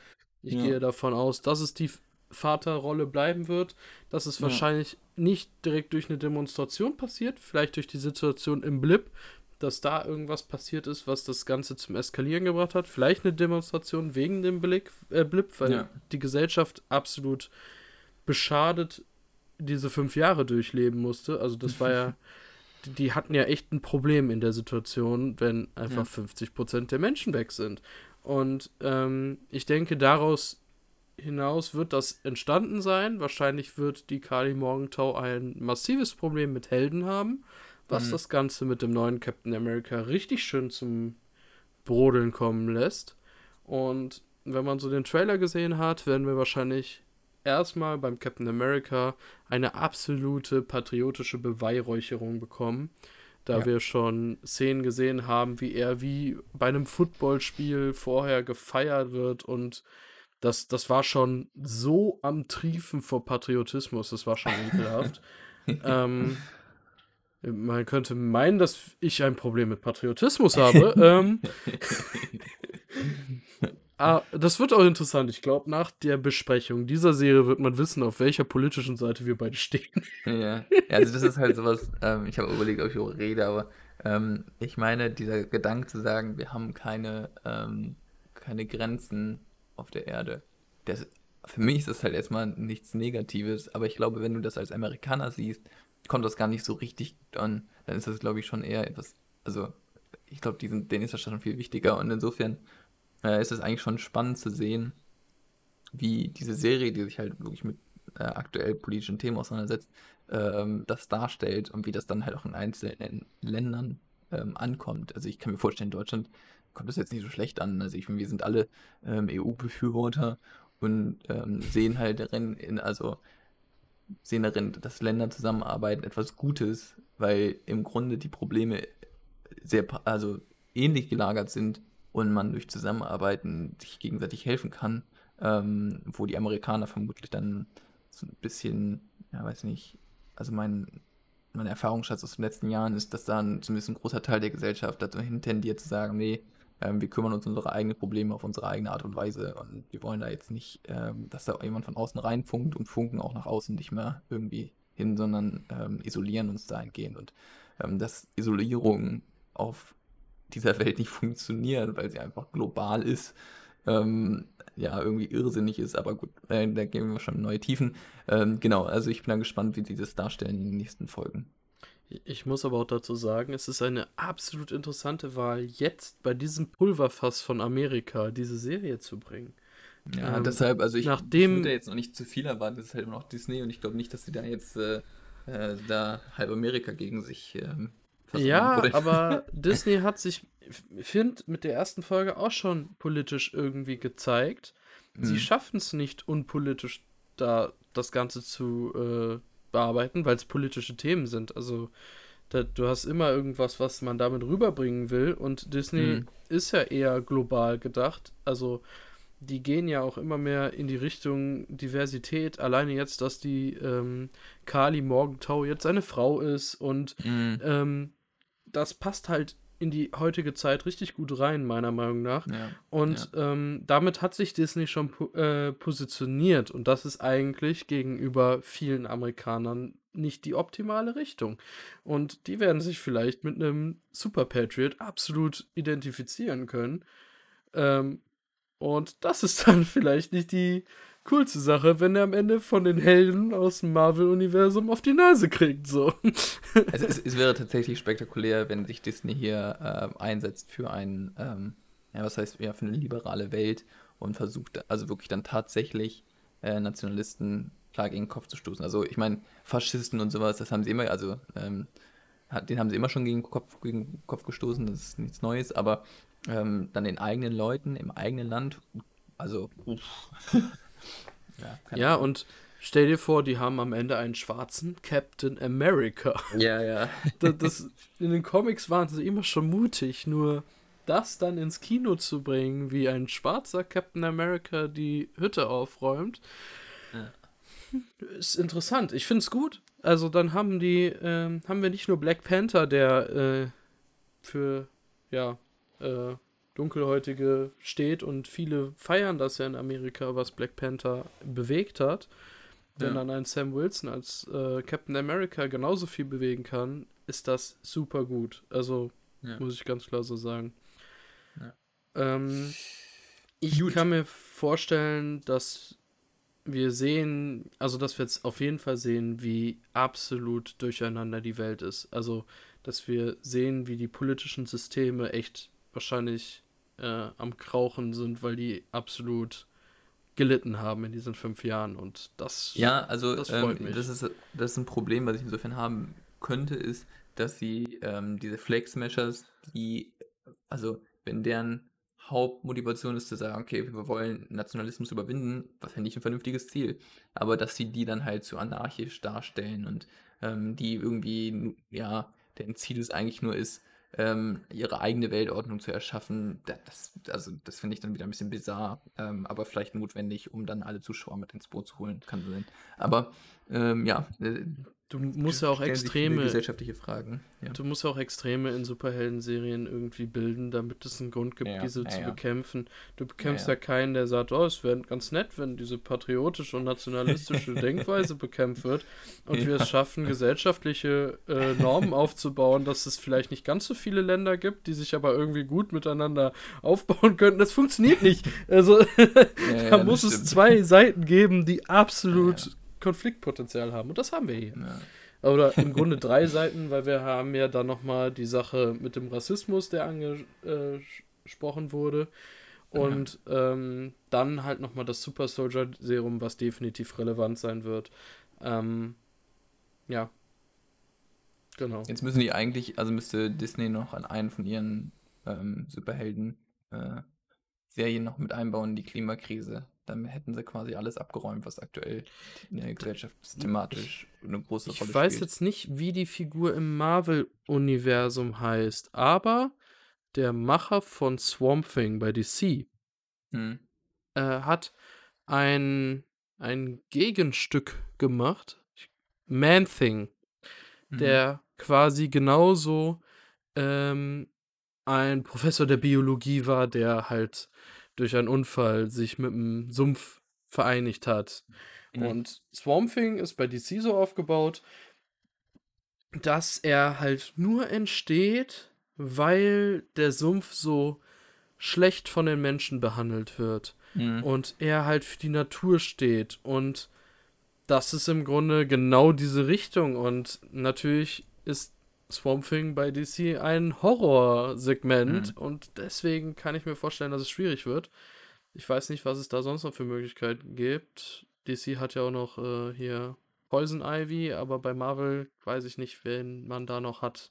Ich Ja. gehe davon aus, dass es die Vaterrolle bleiben wird, dass es Ja. wahrscheinlich nicht direkt durch eine Demonstration passiert, vielleicht durch die Situation im Blip, dass da irgendwas passiert ist, was das Ganze zum Eskalieren gebracht hat. Vielleicht eine Demonstration wegen dem Blick, äh, Blip, weil Ja. die Gesellschaft absolut beschadet diese fünf Jahre durchleben musste. Also das war ja, die, die hatten ja echt ein Problem in der Situation, wenn einfach Ja. 50% der Menschen weg sind. Und ähm, ich denke, daraus hinaus wird das entstanden sein. Wahrscheinlich wird die Kali Morgenthau ein massives Problem mit Helden haben, was Mhm. das Ganze mit dem neuen Captain America richtig schön zum Brodeln kommen lässt. Und wenn man so den Trailer gesehen hat, werden wir wahrscheinlich erstmal beim Captain America eine absolute patriotische Beweihräucherung bekommen. Da Ja. wir schon Szenen gesehen haben, wie er wie bei einem Footballspiel vorher gefeiert wird und das, das war schon so am Triefen vor Patriotismus, das war schon ekelhaft. ähm, man könnte meinen, dass ich ein Problem mit Patriotismus habe. ähm, ah, das wird auch interessant. Ich glaube, nach der Besprechung dieser Serie wird man wissen, auf welcher politischen Seite wir beide stehen. Ja, ja also das ist halt sowas, ähm, ich habe überlegt, ob ich darüber rede, aber ähm, ich meine, dieser Gedanke zu sagen, wir haben keine, ähm, keine Grenzen auf der Erde, das, für mich ist das halt erstmal nichts Negatives, aber ich glaube, wenn du das als Amerikaner siehst, kommt das gar nicht so richtig an, dann ist das, glaube ich, schon eher etwas, also ich glaube, denen ist das schon viel wichtiger und insofern äh, ist es eigentlich schon spannend zu sehen, wie diese Serie, die sich halt wirklich mit äh, aktuell politischen Themen auseinandersetzt, ähm, das darstellt und wie das dann halt auch in einzelnen Ländern ähm, ankommt. Also ich kann mir vorstellen, in Deutschland kommt das jetzt nicht so schlecht an. Also ich finde, wir sind alle ähm, EU-Befürworter und ähm, sehen halt darin, in, also sehen darin, dass Länder zusammenarbeiten etwas Gutes, weil im Grunde die Probleme sehr, also ähnlich gelagert sind und man durch Zusammenarbeiten sich gegenseitig helfen kann, ähm, wo die Amerikaner vermutlich dann so ein bisschen, ja, weiß nicht, also mein, mein Erfahrungsschatz aus den letzten Jahren ist, dass dann zumindest ein großer Teil der Gesellschaft dazu tendiert zu sagen, nee, ähm, wir kümmern uns um unsere eigenen Probleme auf unsere eigene Art und Weise und wir wollen da jetzt nicht, ähm, dass da jemand von außen reinfunkt und funken auch nach außen nicht mehr irgendwie hin, sondern ähm, isolieren uns dahingehend und ähm, dass Isolierung auf dieser Welt nicht funktioniert, weil sie einfach global ist, ähm, ja, irgendwie irrsinnig ist, aber gut, äh, da gehen wir schon in neue Tiefen. Ähm, genau, also ich bin dann gespannt, wie sie das darstellen in den nächsten Folgen. Ich muss aber auch dazu sagen, es ist eine absolut interessante Wahl, jetzt bei diesem Pulverfass von Amerika diese Serie zu bringen. Ja, ähm, deshalb, also ich, nachdem, ich würde jetzt noch nicht zu viel erwarten, das ist halt immer noch Disney und ich glaube nicht, dass sie da jetzt äh, äh, da halb Amerika gegen sich ähm, ja, aber Disney hat sich, ich finde, mit der ersten Folge auch schon politisch irgendwie gezeigt. Sie hm. schaffen es nicht, unpolitisch da das Ganze zu äh, bearbeiten, weil es politische Themen sind. Also da, du hast immer irgendwas, was man damit rüberbringen will. Und Disney hm. ist ja eher global gedacht. Also die gehen ja auch immer mehr in die Richtung Diversität. Alleine jetzt, dass die ähm, Kali Morgenthau jetzt eine Frau ist und mhm. ähm, das passt halt in die heutige Zeit richtig gut rein, meiner Meinung nach. Ja, und ja. Ähm, damit hat sich Disney schon po äh, positioniert. Und das ist eigentlich gegenüber vielen Amerikanern nicht die optimale Richtung. Und die werden sich vielleicht mit einem Super Patriot absolut identifizieren können. Ähm, und das ist dann vielleicht nicht die coolste Sache, wenn er am Ende von den Helden aus dem Marvel-Universum auf die Nase kriegt. So. Also es, es, wäre tatsächlich spektakulär, wenn sich Disney hier äh, einsetzt für ein, ähm, ja, was heißt, ja, für eine liberale Welt und versucht, also wirklich dann tatsächlich äh, Nationalisten klar gegen den Kopf zu stoßen. Also ich meine, Faschisten und sowas, das haben sie immer, also ähm, den haben sie immer schon gegen den Kopf, gegen den Kopf gestoßen, das ist nichts Neues, aber ähm, dann den eigenen Leuten im eigenen Land, also uff. Ja, ja und stell dir vor, die haben am Ende einen schwarzen Captain America. Ja, ja. Das, das, in den Comics waren sie immer schon mutig, nur das dann ins Kino zu bringen, wie ein schwarzer Captain America die Hütte aufräumt, ja. ist interessant. Ich finde es gut. Also dann haben die, äh, haben wir nicht nur Black Panther, der äh, für ja äh, Dunkelhäutige steht und viele feiern das ja in Amerika, was Black Panther bewegt hat. Wenn ja. dann ein Sam Wilson als äh, Captain America genauso viel bewegen kann, ist das super gut. Also, ja. muss ich ganz klar so sagen. Ja. Ähm, ich gut. kann mir vorstellen, dass wir sehen, also dass wir jetzt auf jeden Fall sehen, wie absolut durcheinander die Welt ist. Also, dass wir sehen, wie die politischen Systeme echt wahrscheinlich äh, am Krauchen sind, weil die absolut gelitten haben in diesen fünf Jahren und das ja also das, ähm, das ist das ist ein Problem was ich insofern haben könnte ist dass sie ähm, diese Flex Smashers die also wenn deren Hauptmotivation ist zu sagen okay wir wollen Nationalismus überwinden was ja nicht ein vernünftiges Ziel aber dass sie die dann halt zu anarchisch darstellen und ähm, die irgendwie ja deren Ziel es eigentlich nur ist ähm, ihre eigene Weltordnung zu erschaffen, das, also das finde ich dann wieder ein bisschen bizarr, ähm, aber vielleicht notwendig, um dann alle Zuschauer mit ins Boot zu holen, kann sein. Aber ähm, ja, äh, Du musst ja auch extreme gesellschaftliche Fragen. Ja. Du musst ja auch Extreme in Superhelden-Serien irgendwie bilden, damit es einen Grund gibt, ja, diese ja, zu bekämpfen. Du bekämpfst ja, keinen, der sagt, oh, es wäre ganz nett, wenn diese patriotische und nationalistische Denkweise bekämpft wird und wir es schaffen, gesellschaftliche äh, Normen aufzubauen, dass es vielleicht nicht ganz so viele Länder gibt, die sich aber irgendwie gut miteinander aufbauen könnten. Das funktioniert nicht. Also da muss es stimmt. zwei Seiten geben, die absolut Konfliktpotenzial haben. Und das haben wir hier. Ja. Oder im Grunde drei Seiten, weil wir haben ja dann nochmal die Sache mit dem Rassismus, der angesprochen wurde. Und ja. ähm, dann halt nochmal das Super Soldier Serum, was definitiv relevant sein wird. Ähm, ja. Genau. Jetzt müssen die eigentlich, also müsste Disney noch an einen von ihren ähm, Superhelden äh, Serien noch mit einbauen, die Klimakrise. Dann hätten sie quasi alles abgeräumt, was aktuell in der Gesellschaft thematisch eine große Rolle spielt. Ich weiß jetzt nicht, wie die Figur im Marvel-Universum heißt, aber der Macher von Swamp Thing bei DC hm. äh, hat ein, ein Gegenstück gemacht. Man Thing. mhm. der quasi genauso ähm, ein Professor der Biologie war, der halt durch einen Unfall sich mit dem Sumpf vereinigt hat. Mhm. Und Swamp Thing ist bei DC so aufgebaut, dass er halt nur entsteht, weil der Sumpf so schlecht von den Menschen behandelt wird. Mhm. Und er halt für die Natur steht. Und das ist im Grunde genau diese Richtung. Und natürlich ist Swamp Thing bei DC ein Horrorsegment. Mhm. Und deswegen kann ich mir vorstellen, dass es schwierig wird. Ich weiß nicht, was es da sonst noch für Möglichkeiten gibt. DC hat ja auch noch äh, hier Poison Ivy, aber bei Marvel weiß ich nicht, wen man da noch hat.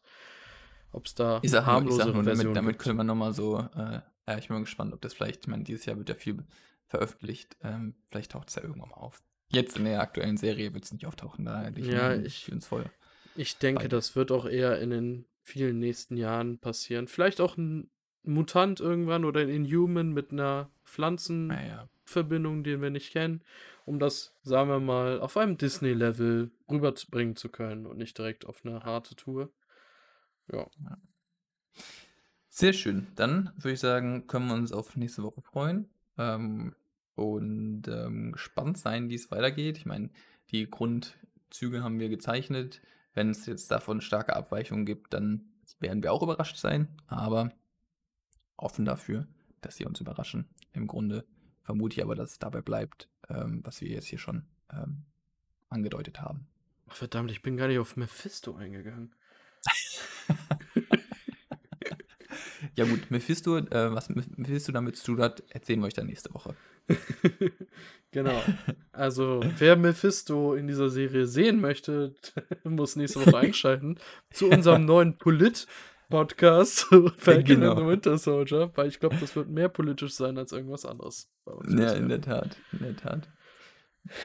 Ob es da ich sag harmlose ich sag nur, damit, damit könnte man nochmal so, äh, ja, ich bin mal gespannt, ob das vielleicht, ich meine, dieses Jahr wird ja viel veröffentlicht, ähm, vielleicht taucht es ja irgendwann mal auf. Jetzt in der aktuellen Serie wird es nicht auftauchen, da hätte ich ja, ich, ins Feuer. Ich denke, das wird auch eher in den vielen nächsten Jahren passieren. Vielleicht auch ein Mutant irgendwann oder ein Inhuman mit einer Pflanzenverbindung, ja. den wir nicht kennen, um das, sagen wir mal, auf einem Disney-Level rüberbringen zu können und nicht direkt auf eine harte Tour. Ja. ja. Sehr schön. Dann würde ich sagen, können wir uns auf nächste Woche freuen. Ähm, und ähm, gespannt sein, wie es weitergeht. Ich meine, die Grundzüge haben wir gezeichnet. Wenn es jetzt davon starke Abweichungen gibt, dann werden wir auch überrascht sein. Aber offen dafür, dass sie uns überraschen. Im Grunde vermute ich aber, dass es dabei bleibt, ähm, was wir jetzt hier schon ähm, angedeutet haben. Ach, verdammt, ich bin gar nicht auf Mephisto eingegangen. ja gut, Mephisto, äh, was Mephisto damit zu tun hat, erzählen wir euch dann nächste Woche. genau. Also, wer Mephisto in dieser Serie sehen möchte, muss nächste Woche einschalten zu unserem neuen Polit- Podcast Falcon genau. and the Winter Soldier, weil ich glaube, das wird mehr politisch sein als irgendwas anderes. ja, in der Tat, in der Tat.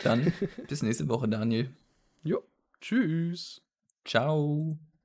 Dann bis nächste Woche, Daniel. Jo, tschüss. Ciao.